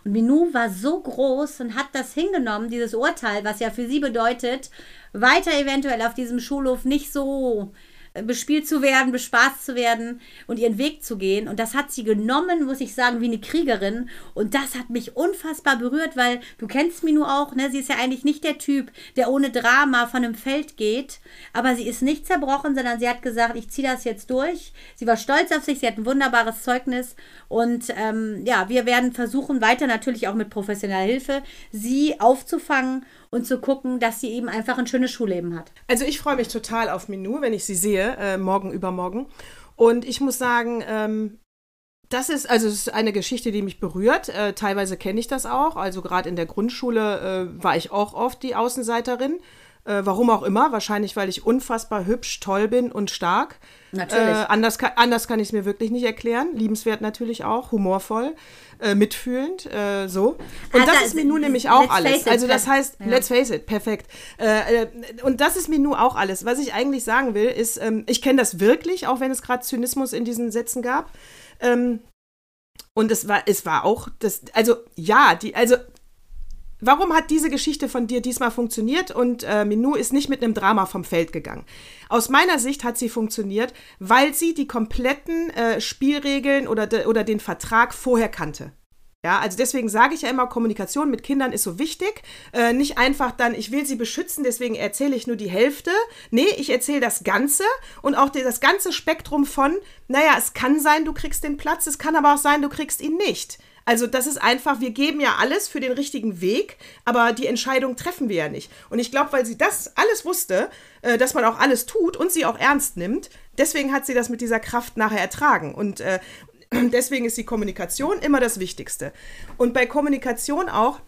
Und Minou war so groß und hat das hingenommen, dieses Urteil, was ja für sie bedeutet, weiter eventuell auf diesem Schulhof nicht so bespielt zu werden, bespaßt zu werden und ihren Weg zu gehen. Und das hat sie genommen, muss ich sagen, wie eine Kriegerin. Und das hat mich unfassbar berührt, weil du kennst Minu auch, ne? Sie ist ja eigentlich nicht der Typ, der ohne Drama von einem Feld geht. Aber sie ist nicht zerbrochen, sondern sie hat gesagt, ich ziehe das jetzt durch. Sie war stolz auf sich, sie hat ein wunderbares Zeugnis. Und ähm, ja, wir werden versuchen, weiter natürlich auch mit professioneller Hilfe, sie aufzufangen und zu gucken, dass sie eben einfach ein schönes Schulleben hat. Also ich freue mich total auf Minou, wenn ich sie sehe, äh, morgen übermorgen. Und ich muss sagen, ähm, das ist also es ist eine Geschichte, die mich berührt. Äh, teilweise kenne ich das auch. Also gerade in der Grundschule äh, war ich auch oft die Außenseiterin. Äh, warum auch immer. Wahrscheinlich, weil ich unfassbar hübsch, toll bin und stark. Natürlich. Äh, anders, kann, anders kann ich es mir wirklich nicht erklären. Liebenswert natürlich auch, humorvoll, äh, mitfühlend, äh, so. Und Also, das ist mir nun nämlich auch alles. Also das heißt, ja. let's face it, perfekt. Äh, äh, und das ist mir nun auch alles. Was ich eigentlich sagen will, ist, ähm, ich kenne das wirklich, auch wenn es gerade Zynismus in diesen Sätzen gab. Ähm, und es war, es war auch das, also ja, die, also Warum hat diese Geschichte von dir diesmal funktioniert und äh, Minou ist nicht mit einem Drama vom Feld gegangen? Aus meiner Sicht hat sie funktioniert, weil sie die kompletten äh, Spielregeln oder, de, oder den Vertrag vorher kannte. Ja, also deswegen sage ich ja immer, Kommunikation mit Kindern ist so wichtig. Äh, nicht einfach dann, ich will sie beschützen, deswegen erzähle ich nur die Hälfte. Nee, ich erzähle das Ganze und auch das ganze Spektrum von, naja, es kann sein, du kriegst den Platz, es kann aber auch sein, du kriegst ihn nicht. Also das ist einfach, wir geben ja alles für den richtigen Weg, aber die Entscheidung treffen wir ja nicht. Und ich glaube, weil sie das alles wusste, äh, dass man auch alles tut und sie auch ernst nimmt, deswegen hat sie das mit dieser Kraft nachher ertragen. Und äh, deswegen ist die Kommunikation immer das Wichtigste. Und bei Kommunikation auch,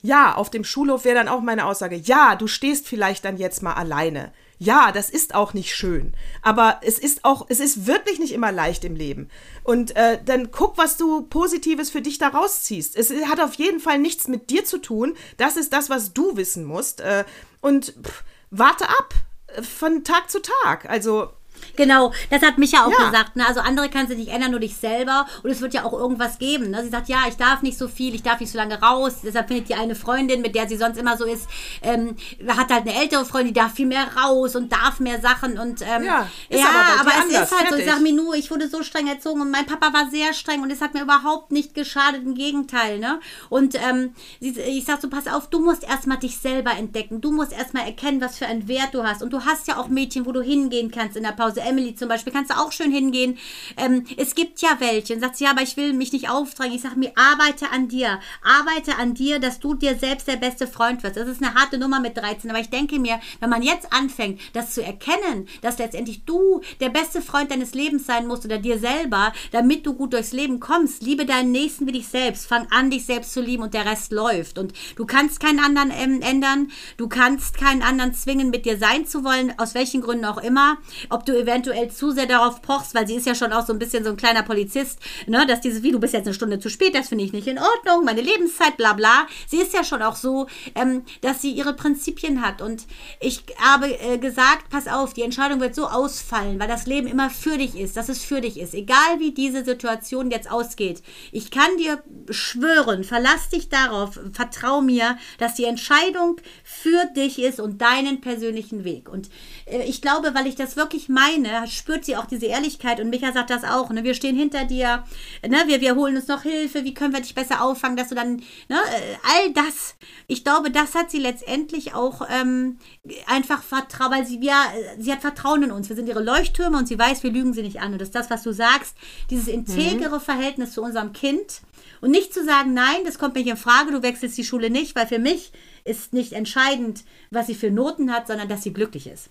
ja, auf dem Schulhof wäre dann auch meine Aussage, ja, du stehst vielleicht dann jetzt mal alleine. Ja, das ist auch nicht schön. Aber es ist auch, es ist wirklich nicht immer leicht im Leben. Und äh, dann guck, was du Positives für dich da rausziehst. Es hat auf jeden Fall nichts mit dir zu tun. Das ist das, was du wissen musst. Äh, und pff, warte ab. äh, Von Tag zu Tag. Also, Genau, das hat Micha auch Ja. gesagt. Ne? Also andere kannst du nicht ändern, nur dich selber. Und es wird ja auch irgendwas geben. Ne? Sie sagt, ja, ich darf nicht so viel, ich darf nicht so lange raus. Deshalb findet die eine Freundin, mit der sie sonst immer so ist, ähm, hat halt eine ältere Freundin, die darf viel mehr raus und darf mehr Sachen. Und ähm, Ja, ja aber aber, es anders. ist halt so. Ich sag mir nur, ich wurde so streng erzogen und mein Papa war sehr streng und es hat mir überhaupt nicht geschadet. Im Gegenteil. Ne? Und ähm, ich sag so, pass auf, du musst erstmal dich selber entdecken. Du musst erstmal erkennen, was für einen Wert du hast. Und du hast ja auch Mädchen, wo du hingehen kannst in der Pause. Emily zum Beispiel, kannst du auch schön hingehen. Ähm, es gibt ja welche. Und sagt sie, ja, aber ich will mich nicht aufdrängen. Ich sage mir, arbeite an dir. Arbeite an dir, dass du dir selbst der beste Freund wirst. Das ist eine harte Nummer mit 13. Aber ich denke mir, wenn man jetzt anfängt, das zu erkennen, dass letztendlich du der beste Freund deines Lebens sein musst oder dir selber, damit du gut durchs Leben kommst, liebe deinen Nächsten wie dich selbst. Fang an, dich selbst zu lieben und der Rest läuft. Und du kannst keinen anderen ähm, ändern. Du kannst keinen anderen zwingen, mit dir sein zu wollen, aus welchen Gründen auch immer. Ob du eventuell zu sehr darauf pochst, weil sie ist ja schon auch so ein bisschen so ein kleiner Polizist, ne, dass dieses, wie du bist jetzt eine Stunde zu spät, das finde ich nicht in Ordnung, meine Lebenszeit, bla bla. Sie ist ja schon auch so, ähm, dass sie ihre Prinzipien hat. Und ich habe äh, gesagt, pass auf, die Entscheidung wird so ausfallen, weil das Leben immer für dich ist, dass es für dich ist. Egal wie diese Situation jetzt ausgeht. Ich kann dir schwören, verlass dich darauf, vertrau mir, dass die Entscheidung für dich ist und deinen persönlichen Weg. Und äh, ich glaube, weil ich das wirklich meine, spürt sie auch diese Ehrlichkeit und Micha sagt das auch. Ne? Wir stehen hinter dir, ne? wir, wir holen uns noch Hilfe, wie können wir dich besser auffangen, dass du dann, ne? äh, all das. Ich glaube, das hat sie letztendlich auch ähm, einfach vertraut, weil sie, ja, sie hat Vertrauen in uns. Wir sind ihre Leuchttürme und sie weiß, wir lügen sie nicht an. Und das ist das, was du sagst, dieses integere Verhältnis zu unserem Kind. Und nicht zu sagen, nein, das kommt nicht in Frage, du wechselst die Schule nicht, weil für mich ist nicht entscheidend, was sie für Noten hat, sondern dass sie glücklich ist.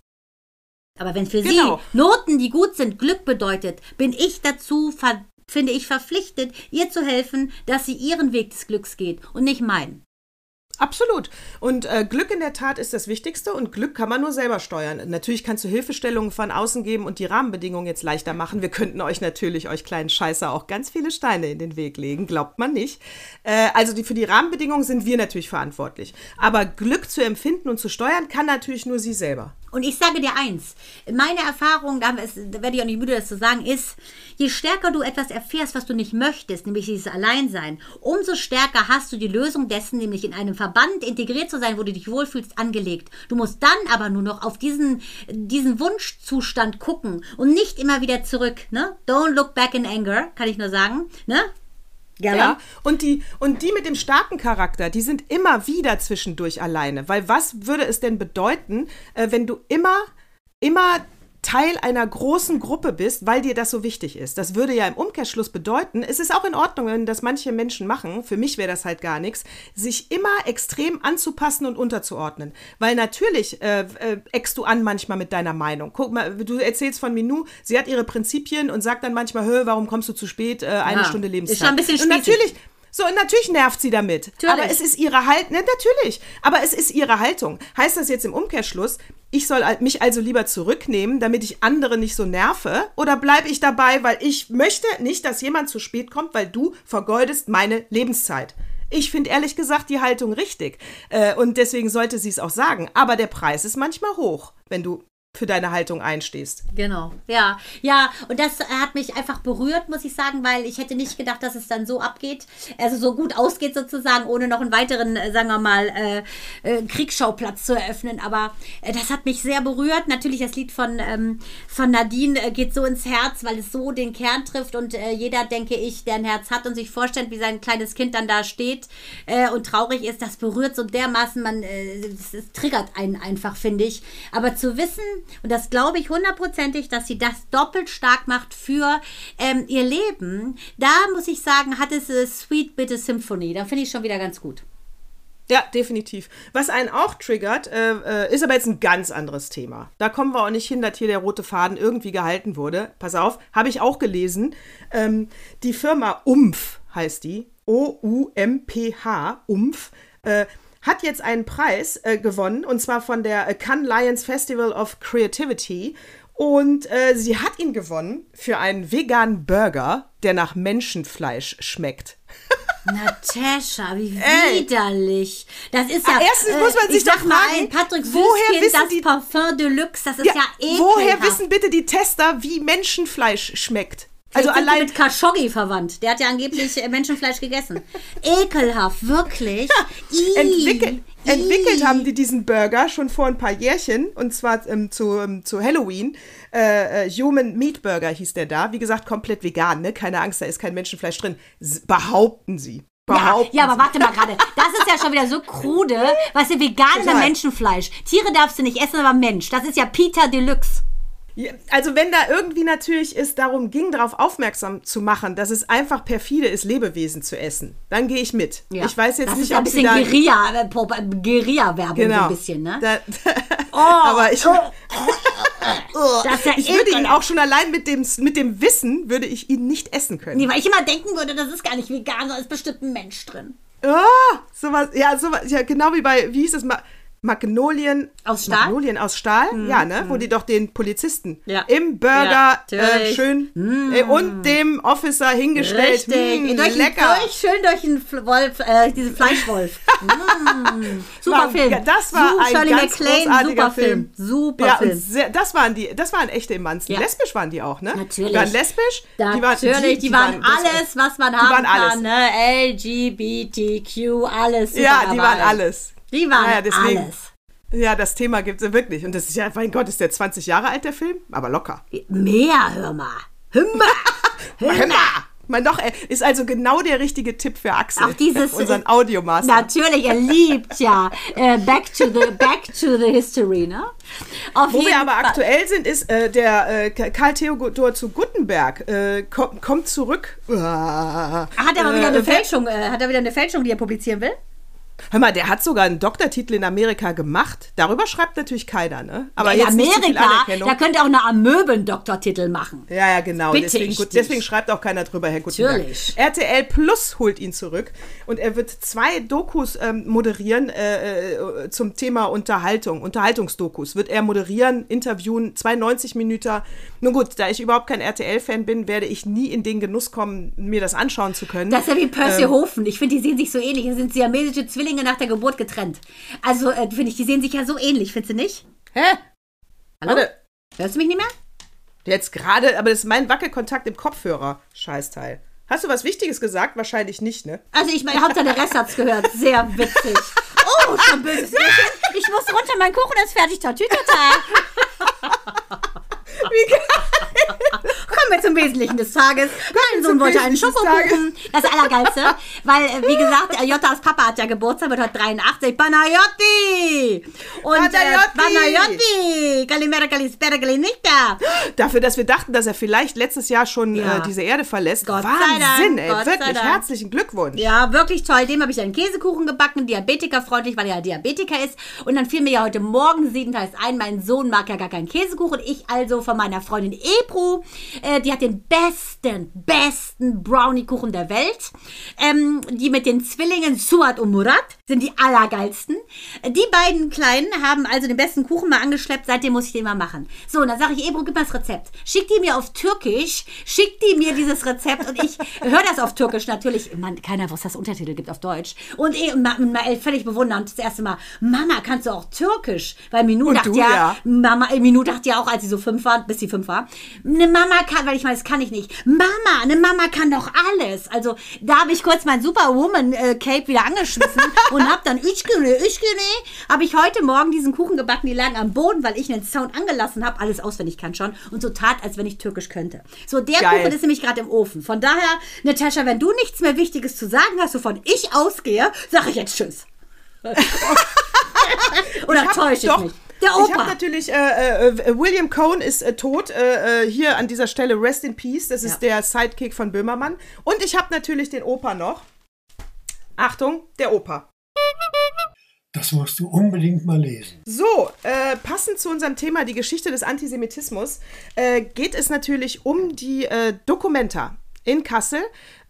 Aber wenn für Genau. sie Noten, die gut sind, Glück bedeutet, bin ich dazu, finde ich, verpflichtet, ihr zu helfen, dass sie ihren Weg des Glücks geht und nicht meinen. Absolut. Und äh, Glück in der Tat ist das Wichtigste und Glück kann man nur selber steuern. Natürlich kannst du Hilfestellungen von außen geben und die Rahmenbedingungen jetzt leichter machen. Wir könnten euch natürlich, euch kleinen Scheißer, auch ganz viele Steine in den Weg legen, glaubt man nicht. Äh, also die, für die Rahmenbedingungen sind wir natürlich verantwortlich. Aber Glück zu empfinden und zu steuern kann natürlich nur sie selber. Und ich sage dir eins, meine Erfahrung, da werde ich auch nicht müde, das zu sagen, ist, je stärker du etwas erfährst, was du nicht möchtest, nämlich dieses Alleinsein, umso stärker hast du die Lösung dessen, nämlich in einem Verband integriert zu sein, wo du dich wohlfühlst, angelegt. Du musst dann aber nur noch auf diesen, diesen Wunschzustand gucken und nicht immer wieder zurück. Ne? Don't look back in anger, kann ich nur sagen. Ne? Gerne. Ja, und die, und die mit dem starken Charakter, die sind immer wieder zwischendurch alleine. Weil was würde es denn bedeuten, äh, wenn du immer, immer Teil einer großen Gruppe bist, weil dir das so wichtig ist. Das würde ja im Umkehrschluss bedeuten, es ist auch in Ordnung, wenn das manche Menschen machen, für mich wäre das halt gar nichts, sich immer extrem anzupassen und unterzuordnen. Weil natürlich äh, äh, eckst du an manchmal mit deiner Meinung. Guck mal, du erzählst von Minou, sie hat ihre Prinzipien und sagt dann manchmal, hör, warum kommst du zu spät, äh, eine ja, Stunde Lebenszeit. Ist schon ein bisschen und natürlich, so, und natürlich nervt sie damit. Natürlich. Aber es ist ihre Haltung. Ne, natürlich. Aber es ist ihre Haltung. Heißt das jetzt im Umkehrschluss, ich soll mich also lieber zurücknehmen, damit ich andere nicht so nerve? Oder bleibe ich dabei, weil ich möchte nicht, dass jemand zu spät kommt, weil du vergeudest meine Lebenszeit? Ich finde ehrlich gesagt die Haltung richtig. Äh, und deswegen sollte sie es auch sagen. Aber der Preis ist manchmal hoch, wenn du für deine Haltung einstehst. Genau, ja. Ja, und das hat mich einfach berührt, muss ich sagen, weil ich hätte nicht gedacht, dass es dann so abgeht, also so gut ausgeht sozusagen, ohne noch einen weiteren, äh, sagen wir mal, äh, äh, Kriegsschauplatz zu eröffnen. Aber äh, das hat mich sehr berührt. Natürlich das Lied von, ähm, von Nadine äh, geht so ins Herz, weil es so den Kern trifft und äh, jeder, denke ich, der ein Herz hat und sich vorstellt, wie sein kleines Kind dann da steht und traurig ist, das berührt so dermaßen, man, es, es triggert einen einfach, finde ich. Aber zu wissen, und das glaube ich hundertprozentig, dass sie das doppelt stark macht für ähm, ihr Leben. Da muss ich sagen, hat es eine Sweet Bitte Symphony. Da finde ich schon wieder ganz gut. Ja, definitiv. Was einen auch triggert, äh, äh, ist aber jetzt ein ganz anderes Thema. Da kommen wir auch nicht hin, dass hier der rote Faden irgendwie gehalten wurde. Pass auf, habe ich auch gelesen. Ähm, die Firma UMF heißt die. O-U-M-P-H, UMF. Äh, hat jetzt einen Preis äh, gewonnen und zwar von der Cannes Lions Festival of Creativity. Und äh, sie hat ihn gewonnen für einen veganen Burger, der nach Menschenfleisch schmeckt. Natascha, wie widerlich. Das ist ja. Ah, erstens muss man äh, sich doch fragen, Patrick woher wissen das die, Parfum Deluxe, das ist ja, ja ekelhaft. Woher wissen bitte die Tester, wie Menschenfleisch schmeckt? Also allein mit Khashoggi verwandt. Der hat ja angeblich Menschenfleisch gegessen. Ekelhaft, wirklich. Entwickelt, entwickelt haben die diesen Burger schon vor ein paar Jährchen und zwar ähm, zu, ähm, zu Halloween. Äh, äh, Human Meat Burger hieß der da. Wie gesagt, komplett vegan, ne? Keine Angst, da ist kein Menschenfleisch drin. S behaupten sie. Behaupten ja, ja, aber warte mal gerade. Das ist ja schon wieder so krude. Was ist veganes Menschenfleisch? Tiere darfst du nicht essen, aber Mensch. Das ist ja Peter Deluxe. Also wenn da irgendwie natürlich ist, darum ging, darauf aufmerksam zu machen, dass es einfach perfide ist, Lebewesen zu essen, dann gehe ich mit. Ja. Ich weiß jetzt das nicht, ist ja ein bisschen Guerilla, äh, Guerilla-Werbung genau. so ein bisschen, ne? Da, oh, aber ich, oh, oh, ja ich würde ihn auch schon allein mit dem, mit dem Wissen, würde ich ihn nicht essen können. Nee, weil ich immer denken würde, das ist gar nicht vegan, da ist bestimmt ein Mensch drin. Oh, sowas, ja, sowas, ja, genau wie bei, wie hieß es mal, Magnolien aus Stahl. Magnolien aus Stahl, mm, ja, ne? Mm. Wo die doch den Polizisten ja. im Burger ja, äh, schön mm. äh, und dem Officer hingestellt. Richtig. Mm, durch lecker. Durch, schön durch den Wolf, äh, diesen Fleischwolf. Mm. super war, Film. Das war super, ein Shirley ganz McLean, super Film. Film. Super ja, Film. Sehr, das waren die, das waren echte Emanzen. Lesbisch waren die auch, ne? Natürlich. Die waren lesbisch. Natürlich, die waren, die, die, die waren, alles, was man haben kann, ne? LGBTQ, alles. Ja, die waren alles. Die waren naja, deswegen, alles. Ja, das Thema gibt es wirklich. Und das ist ja, mein Gott, ist der 20 Jahre alt, der Film? Aber locker. Mehr, hör mal. Hör mal. Hör mal. Mein doch, ist also genau der richtige Tipp für Axel. Auch dieses unseren Audiomaster. Natürlich, er liebt ja äh, Back to the Back to the History, ne? Auf Wo wir aber Fall. aktuell sind, ist äh, der äh, Karl Theodor zu Guttenberg äh, kommt, kommt zurück. Hat er mal wieder eine äh, Fälschung? Hat er wieder eine Fälschung, die er publizieren will? Hör mal, der hat sogar einen Doktortitel in Amerika gemacht. Darüber schreibt natürlich keiner, ne? Aber in zu viel Amerika, da könnte auch eine Amöben-Doktortitel machen. Ja, ja, genau. Bitte Deswegen, gut, deswegen schreibt auch keiner drüber, Herr Gutenberg. Natürlich. RTL Plus holt ihn zurück und er wird zwei Dokus ähm, moderieren äh, äh, zum Thema Unterhaltung, Unterhaltungsdokus. Wird er moderieren, interviewen, 92 Minuten. Nun gut, da ich überhaupt kein RTL-Fan bin, werde ich nie in den Genuss kommen, mir das anschauen zu können. Das ist ja wie Percy Ähm. Hofen. Ich finde, die sehen sich so ähnlich. Das sind siamesische Zwillinge nach der Geburt getrennt. Also, äh, finde ich, die sehen sich ja so ähnlich, findest du nicht? Hä? Hallo? Warte, Hörst du mich nicht mehr? jetzt gerade, aber das ist mein Wackelkontakt im Kopfhörer. Scheißteil. Hast du was Wichtiges gesagt? Wahrscheinlich nicht, ne? Also, ich meine, Hauptsache der Rest hat's gehört. Sehr witzig. Oh, schon böses. Ich muss runter, mein Kuchen ist fertig. Tatütata. Kommen wir zum Wesentlichen des Tages. Mein Sohn wollte einen Schokokuchen. Das Allergeilste. Weil, äh, wie gesagt, äh, Jottas Papa hat ja Geburtstag, wird heute 83. Panayotti! Und Panayotti! Äh! Kalimera, Kalispera, Kalinita! Dafür, dass wir dachten, dass er vielleicht letztes Jahr schon Ja. äh, diese Erde verlässt. Gott Wahnsinn, ey. Gott Wirklich herzlichen Glückwunsch. Ja, wirklich toll. Dem habe ich einen Käsekuchen gebacken, diabetikerfreundlich, weil er ja Diabetiker ist. Und dann fiel mir ja heute Morgen siebenteils ein, mein Sohn mag ja gar keinen Käsekuchen. Ich also von meiner Freundin Ebru, äh, die hat den besten, besten Brownie-Kuchen der Welt. Ähm, die mit den Zwillingen Suat und Murat sind die allergeilsten. Die beiden Kleinen haben also den besten Kuchen mal angeschleppt, seitdem muss ich den mal machen. So, und dann sage ich, Ebru, gib mal das Rezept. Schick die mir auf Türkisch, schick die mir dieses Rezept und ich höre das auf Türkisch natürlich. Man, keiner weiß, dass es Untertitel gibt auf Deutsch. Und eh, und Ma- Ma- völlig bewundernd das erste Mal, Mama, kannst du auch Türkisch? Weil Minou Und dachte du, ja, ja. Mama, Minou dachte ja auch, als sie so fünf war, bis sie fünf war, eine Mama kann, weil ich meine, das kann ich nicht. Mama, eine Mama kann doch alles. Also da habe ich kurz mein Superwoman-Cape wieder angeschmissen und habe dann Üçgüne, Üçgüne, habe ich heute Morgen diesen Kuchen gebacken, die lagen am Boden, weil ich einen Sound angelassen habe, alles auswendig kann schon und so tat, als wenn ich Türkisch könnte. So, der Geil. Kuchen ist nämlich gerade im Ofen. Von daher, Natascha, wenn du nichts mehr Wichtiges zu sagen hast, wovon ich ausgehe, sage ich jetzt Tschüss. Oder hab- täusche ich mich? Der Ich habe Opa. natürlich, äh, äh, William Cohn ist äh, tot. Äh, äh, hier an dieser Stelle Rest in Peace. Das ist der Sidekick von Böhmermann. Und ich habe natürlich den Opa noch. Achtung, der Opa. Das musst du unbedingt mal lesen. So, äh, passend zu unserem Thema, die Geschichte des Antisemitismus, äh, geht es natürlich um die äh, Documenta in Kassel.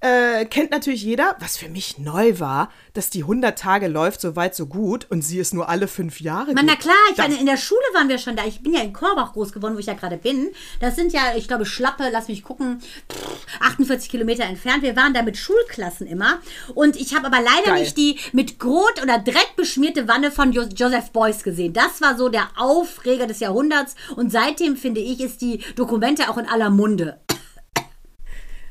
Äh, kennt natürlich jeder, was für mich neu war, dass die 100 Tage läuft, so weit, so gut und sie ist nur alle fünf Jahre. Man, na klar, ich Das- meine, in der Schule waren wir schon da. Ich bin ja in Korbach groß geworden, wo ich ja gerade bin. Das sind ja, ich glaube, Schlappe, lass mich gucken, pff, 48 Kilometer entfernt. Wir waren da mit Schulklassen immer. Und ich habe aber leider Geil. nicht die mit Grot oder Dreck beschmierte Wanne von jo Joseph Beuys gesehen. Das war so der Aufreger des Jahrhunderts. Und seitdem, finde ich, ist die Dokumente auch in aller Munde.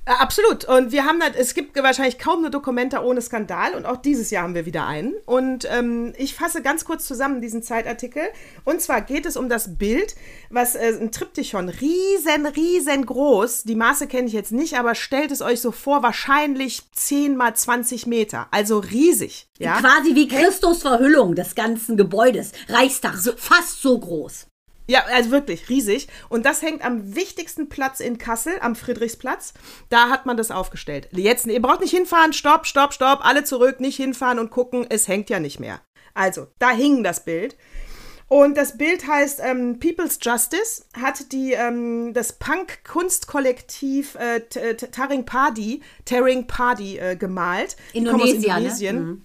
Äh, Absolut. Und wir haben halt, es gibt wahrscheinlich kaum eine Dokumenta ohne Skandal und auch dieses Jahr haben wir wieder einen. Und ähm, ich fasse ganz kurz zusammen diesen Zeitartikel. Und zwar geht es um das Bild, was äh, ein Triptychon, riesen, riesengroß. Die Maße kenne ich jetzt nicht, aber stellt es euch so vor, wahrscheinlich 10 mal 20 Meter. Also riesig. Ja? Quasi wie Christus Verhüllung des ganzen Gebäudes. Reichstag, so, fast so groß. Ja, also wirklich riesig. Und das hängt am wichtigsten Platz in Kassel, am Friedrichsplatz. Da hat man das aufgestellt. Jetzt, ihr braucht nicht hinfahren, stopp, stopp, stopp, alle zurück, nicht hinfahren und gucken, es hängt ja nicht mehr. Also, da hing das Bild. Und das Bild heißt ähm, People's Justice, hat die, ähm, das Punk-Kunstkollektiv äh, Taring Party, Taring Party äh, gemalt. Aus Indonesier, ne? Indonesien.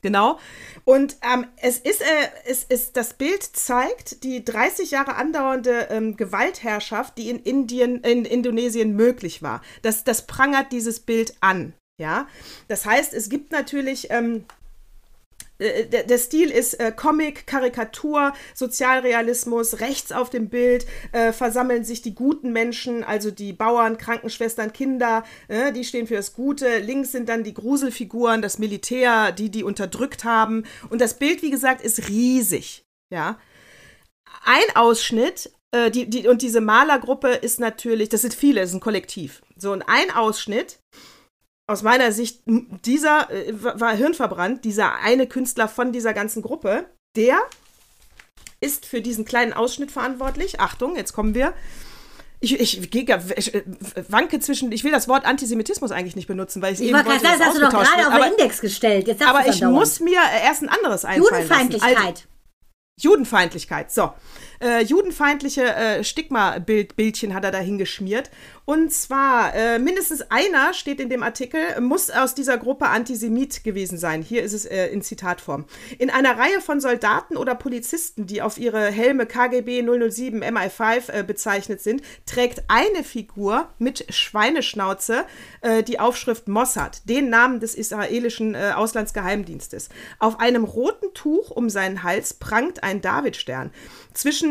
Genau. Und ähm, es ist, äh, es ist, das Bild zeigt die 30 Jahre andauernde ähm, Gewaltherrschaft, die in Indien, in Indonesien möglich war. Das, das prangert dieses Bild an. Ja, das heißt, es gibt natürlich ähm, äh, der, der Stil ist äh, Comic, Karikatur, Sozialrealismus, rechts auf dem Bild äh, versammeln sich die guten Menschen, also die Bauern, Krankenschwestern, Kinder, äh, die stehen für das Gute. Links sind dann die Gruselfiguren, das Militär, die die unterdrückt haben. Und das Bild, wie gesagt, ist riesig. Ja, ein Ausschnitt, äh, die, die, und diese Malergruppe ist natürlich, das sind viele, das ist ein Kollektiv. So, und ein Ausschnitt, aus meiner Sicht, dieser äh, war hirnverbrannt, dieser eine Künstler von dieser ganzen Gruppe, der ist für diesen kleinen Ausschnitt verantwortlich. Achtung, jetzt kommen wir. Ich, ich, gar- ich äh, wanke zwischen, ich will das Wort Antisemitismus eigentlich nicht benutzen, weil ich, Ich eben wollte sagen, das hast du doch gerade auf den aber, Index gestellt. Jetzt aber ich muss mir äh, erst ein anderes einfallen lassen. Also, Judenfeindlichkeit. Judenfeindlichkeit, so. Äh, judenfeindliche äh, Stigma-Bildchen hat er da hingeschmiert. Und zwar, äh, mindestens einer steht in dem Artikel, muss aus dieser Gruppe Antisemit gewesen sein. Hier ist es äh, in Zitatform. In einer Reihe von Soldaten oder Polizisten, die auf ihre Helme KGB 007 MI5 äh, bezeichnet sind, trägt eine Figur mit Schweineschnauze äh, die Aufschrift Mossad, den Namen des israelischen äh, Auslandsgeheimdienstes. Auf einem roten Tuch um seinen Hals prangt ein Davidstern. Zwischen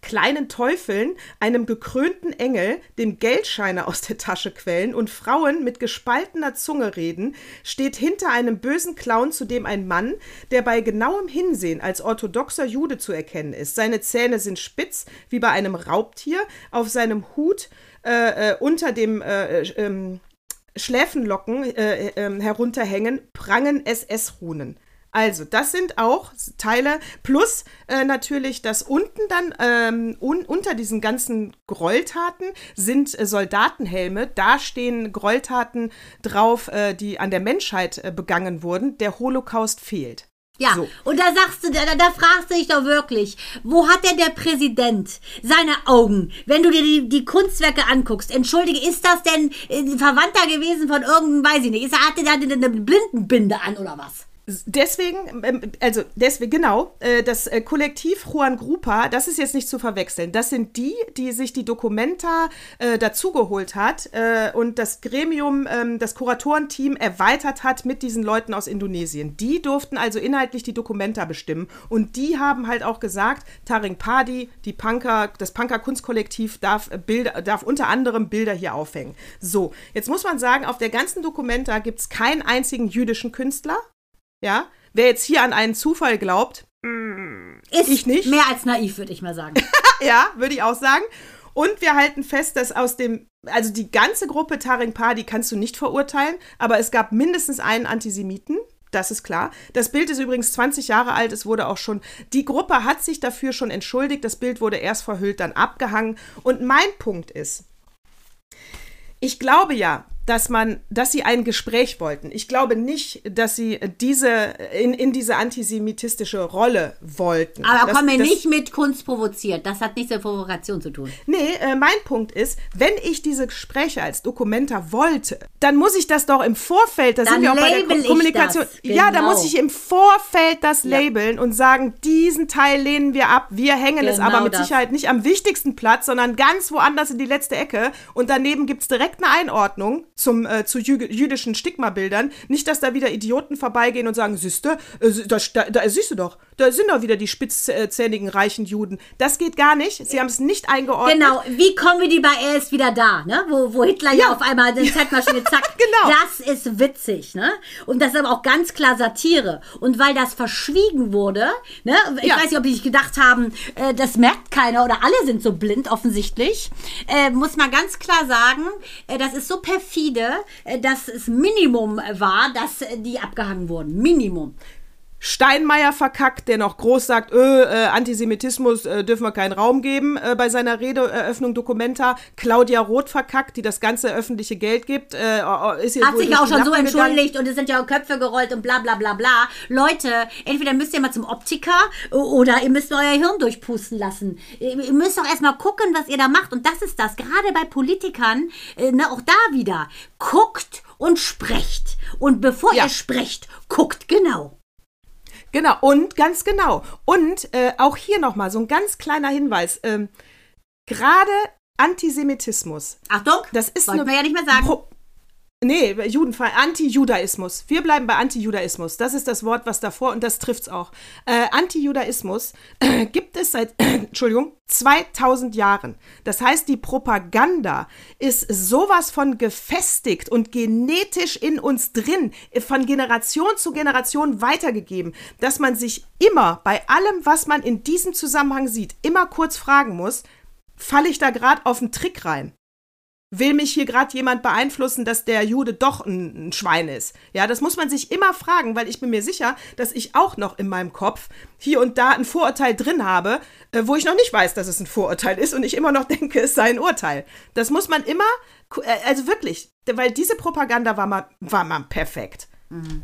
kleinen Teufeln, einem gekrönten Engel, dem Geldscheine aus der Tasche quellen und Frauen mit gespaltener Zunge reden, steht hinter einem bösen Clown zudem ein Mann, der bei genauem Hinsehen als orthodoxer Jude zu erkennen ist. Seine Zähne sind spitz wie bei einem Raubtier, auf seinem Hut äh, äh, unter dem äh, äh, ähm, Schläfenlocken äh, äh, herunterhängen, prangen SS-Runen. Also, das sind auch Teile, plus äh, natürlich, dass unten dann ähm, un unter diesen ganzen Gräueltaten sind äh, Soldatenhelme. Da stehen Gräueltaten drauf, äh, die an der Menschheit äh, begangen wurden. Der Holocaust fehlt. Ja, So. und da sagst du, da, da fragst du dich doch wirklich, wo hat denn der Präsident seine Augen, wenn du dir die, die Kunstwerke anguckst? Entschuldige, ist das denn äh, Verwandter gewesen von irgendeinem, weiß ich nicht, ist, hat der da eine, eine Blindenbinde an oder was? Deswegen, ähm, also deswegen, genau, äh, das äh, Kollektiv Juan Grupa, das ist jetzt nicht zu verwechseln. Das sind die, die sich die Dokumenta äh, dazugeholt hat äh, und das Gremium, ähm, das Kuratorenteam erweitert hat mit diesen Leuten aus Indonesien. Die durften also inhaltlich die Dokumenta bestimmen und die haben halt auch gesagt, Taring Padi, die Punker, das Punker Kunstkollektiv darf, äh, Bilder, darf unter anderem Bilder hier aufhängen. So, jetzt muss man sagen, auf der ganzen Dokumenta gibt es keinen einzigen jüdischen Künstler. Ja, wer jetzt hier an einen Zufall glaubt, Ist Ich nicht. mehr als naiv, würde ich mal sagen. ja, würde ich auch sagen. Und wir halten fest, dass aus dem, also die ganze Gruppe Taring Padi kannst du nicht verurteilen, aber es gab mindestens einen Antisemiten. Das ist klar. Das Bild ist übrigens 20 Jahre alt. Es wurde auch schon, die Gruppe hat sich dafür schon entschuldigt. Das Bild wurde erst verhüllt, dann abgehangen. Und mein Punkt ist, ich glaube ja, dass man, dass sie ein Gespräch wollten. Ich glaube nicht, dass sie diese in, in diese antisemitistische Rolle wollten. Aber das, komm mir das, nicht mit Kunst provoziert. Das hat nichts mit Provokation zu tun. Nee, äh, mein Punkt ist, wenn ich diese Gespräche als Dokumenta wollte, dann muss ich das doch im Vorfeld, da Dann sind wir auch bei der Kommunikation. das, Ja, da genau. muss ich im Vorfeld das labeln und sagen, diesen Teil lehnen wir ab. Wir hängen es Genau aber mit das. Sicherheit nicht am wichtigsten Platz, sondern ganz woanders in die letzte Ecke. Und daneben gibt es direkt eine Einordnung zum, äh, zu jü jüdischen Stigmabildern. Nicht, dass da wieder Idioten vorbeigehen und sagen, siehste, äh, da, da, siehst du doch, da sind doch wieder die spitzzähnigen reichen Juden. Das geht gar nicht. Sie haben es nicht eingeordnet. Genau, wie Comedy bei Er ist wieder da, ne? Wo, wo Hitler ja Ja. auf einmal den Zeitmaschine zack. Genau. Das ist witzig, ne? Und das ist aber auch ganz klar Satire. Und weil das verschwiegen wurde, ne? Ich Ja. weiß nicht, ob die sich gedacht haben, äh, das merkt keiner oder alle sind so blind offensichtlich, äh, muss man ganz klar sagen, äh, das ist so perfide, äh, dass es Minimum war, dass äh, die abgehangen wurden. Minimum. Steinmeier verkackt, der noch groß sagt, äh, äh, Antisemitismus äh, dürfen wir keinen Raum geben äh, bei seiner Redeeröffnung Documenta. Claudia Roth verkackt, die das ganze öffentliche Geld gibt, äh, ist jetzt Hat sich auch schon so Lappen gegangen. entschuldigt und es sind ja auch Köpfe gerollt und bla bla bla bla. Leute, entweder müsst ihr mal zum Optiker oder ihr müsst euer Hirn durchpusten lassen. Ihr ihr müsst doch erstmal gucken, was ihr da macht. Und das ist das, gerade bei Politikern, äh, ne, auch da wieder. Guckt und sprecht. Und bevor Ja. ihr sprecht, guckt genau. Genau, und ganz genau. Und äh, auch hier nochmal so ein ganz kleiner Hinweis. Ähm, Gerade Antisemitismus, Achtung, das ist wollten eine wir ja nicht mehr sagen. Pro Nee, Judenfall, Anti-Judaismus. Wir bleiben bei Anti-Judaismus. Das ist das Wort, was davor, und das trifft's auch. Äh, Anti-Judaismus äh, gibt es seit, Entschuldigung, 2000 Jahren. Das heißt, die Propaganda ist sowas von gefestigt und genetisch in uns drin, äh, von Generation zu Generation weitergegeben, dass man sich immer bei allem, was man in diesem Zusammenhang sieht, immer kurz fragen muss, falle ich da gerade auf einen Trick rein? Will mich hier gerade jemand beeinflussen, dass der Jude doch ein, ein, Schwein ist? Ja, das muss man sich immer fragen, weil ich bin mir sicher, dass ich auch noch in meinem Kopf hier und da ein Vorurteil drin habe, äh, wo ich noch nicht weiß, dass es ein Vorurteil ist und ich immer noch denke, es sei ein Urteil. Das muss man immer, äh, also wirklich, weil diese Propaganda war mal, war mal perfekt.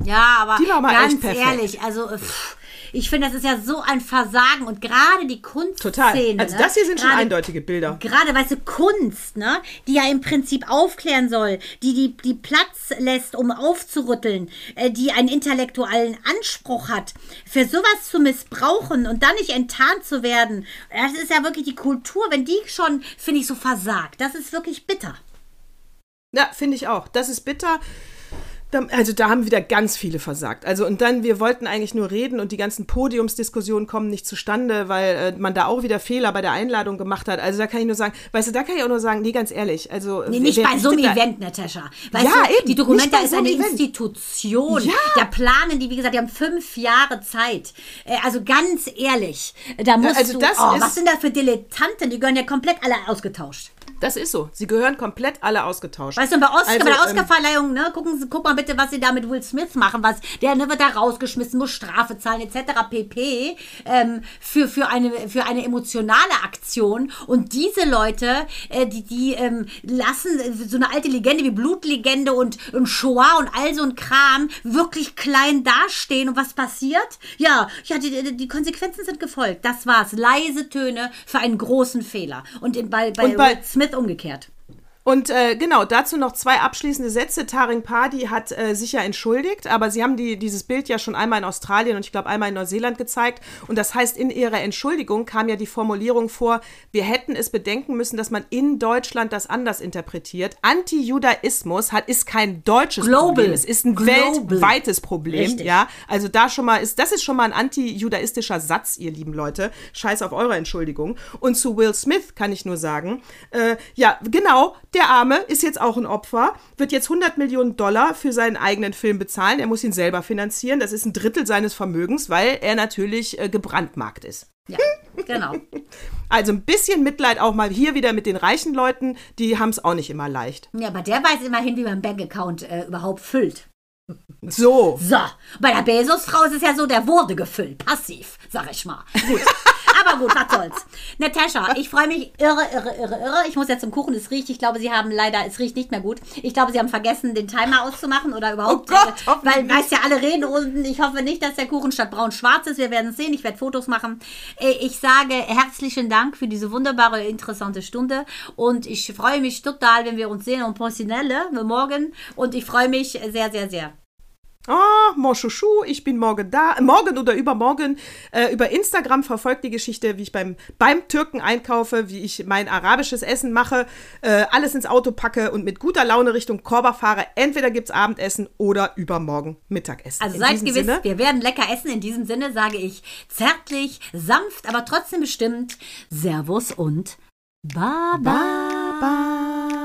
Ja, aber Die war mal ganz echt perfekt. ehrlich, also pff, ich finde, das ist ja so ein Versagen und gerade die Kunstszene. Total. Also ne? das hier sind schon Gerade- eindeutige Bilder. Gerade, weißt du, Kunst, ne, die ja im Prinzip aufklären soll, die, die, die Platz lässt, um aufzurütteln, äh, die einen intellektuellen Anspruch hat, für sowas zu missbrauchen und dann nicht enttarnt zu werden, das ist ja wirklich die Kultur, wenn die schon, finde ich, so versagt. Das ist wirklich bitter. Ja, finde ich auch. Das ist bitter. Also da haben wieder ganz viele versagt. Also und dann, wir wollten eigentlich nur reden und die ganzen Podiumsdiskussionen kommen nicht zustande, weil äh, man da auch wieder Fehler bei der Einladung gemacht hat. Also da kann ich nur sagen, weißt du, da kann ich auch nur sagen, nee, ganz ehrlich, also Nee, nicht wer bei so einem Event, Natascha. Weißt Ja, du, eben, die bei ist eine Event. Institution. Ja. Da planen die, wie gesagt, die haben fünf Jahre Zeit. Äh, Also ganz ehrlich, da musst also du, das oh, ist- was sind da für Dilettanten? Die gehören ja komplett alle ausgetauscht. Das ist so. Sie gehören komplett alle ausgetauscht. Weißt du, bei, Oscar, Also, bei der ähm, Oscarverleihung, ne, gucken Sie, guck mal bitte, was sie da mit Will Smith machen, was, der ne, wird da rausgeschmissen, muss Strafe zahlen, etc. pp. Ähm, für, für, eine, für eine emotionale Aktion. Und diese Leute, äh, die, die ähm, lassen so eine alte Legende wie Blutlegende und, und Shoah und all so ein Kram wirklich klein dastehen. Und was passiert? Ja, ja, die, die, die Konsequenzen sind gefolgt. Das war's. Leise Töne für einen großen Fehler. Und in, bei, bei, Und bei- Will Smith umgekehrt. Und äh, genau, dazu noch zwei abschließende Sätze. Taring Padi hat äh, sich ja entschuldigt, aber sie haben die, dieses Bild ja schon einmal in Australien und ich glaube einmal in Neuseeland gezeigt. Und das heißt, in ihrer Entschuldigung kam ja die Formulierung vor, wir hätten es bedenken müssen, dass man in Deutschland das anders interpretiert. Antijudaismus hat, ist kein deutsches Global. Problem, es ist ein Global. weltweites Problem. Richtig. Ja, also da schon mal ist, das ist schon mal ein antijudaistischer Satz, ihr lieben Leute. Scheiß auf eure Entschuldigung. Und zu Will Smith kann ich nur sagen, äh, ja, genau, der Arme ist jetzt auch ein Opfer, wird jetzt 100 Millionen Dollar für seinen eigenen Film bezahlen. Er muss ihn selber finanzieren. Das ist ein Drittel seines Vermögens, weil er natürlich äh, gebrandmarkt ist. Ja, genau. Also ein bisschen Mitleid auch mal hier wieder mit den reichen Leuten, die haben es auch nicht immer leicht. Ja, aber der weiß immerhin, wie man Bankaccount äh, überhaupt füllt. So. So, bei der Bezos-Frau ist es ja so, der wurde gefüllt. Passiv, sag ich mal. Gut. Aber gut, was soll's. Natascha, ich freue mich irre, irre, irre, irre. Ich muss jetzt zum Kuchen. Es riecht, ich glaube, Sie haben leider, es riecht nicht mehr gut. Ich glaube, Sie haben vergessen, den Timer auszumachen oder überhaupt. Oh Gott, äh, weil, weißt ja, alle reden unten. Ich hoffe nicht, dass der Kuchen statt braun-schwarz ist. Wir werden es sehen. Ich werde Fotos machen. Äh, Ich sage herzlichen Dank für diese wunderbare, interessante Stunde. Und ich freue mich total, wenn wir uns sehen und Professionelle morgen. Und ich freue mich sehr, sehr, sehr. Ah, mon Chouchou, ich bin morgen da, morgen oder übermorgen. Äh, über Instagram verfolgt die Geschichte, wie ich beim, beim Türken einkaufe, wie ich mein arabisches Essen mache, äh, alles ins Auto packe und mit guter Laune Richtung Korba fahre. Entweder gibt's Abendessen oder übermorgen Mittagessen. Also In seid gewiss, Sinne, wir werden lecker essen. In diesem Sinne sage ich zärtlich, sanft, aber trotzdem bestimmt Servus und Baba. Baba.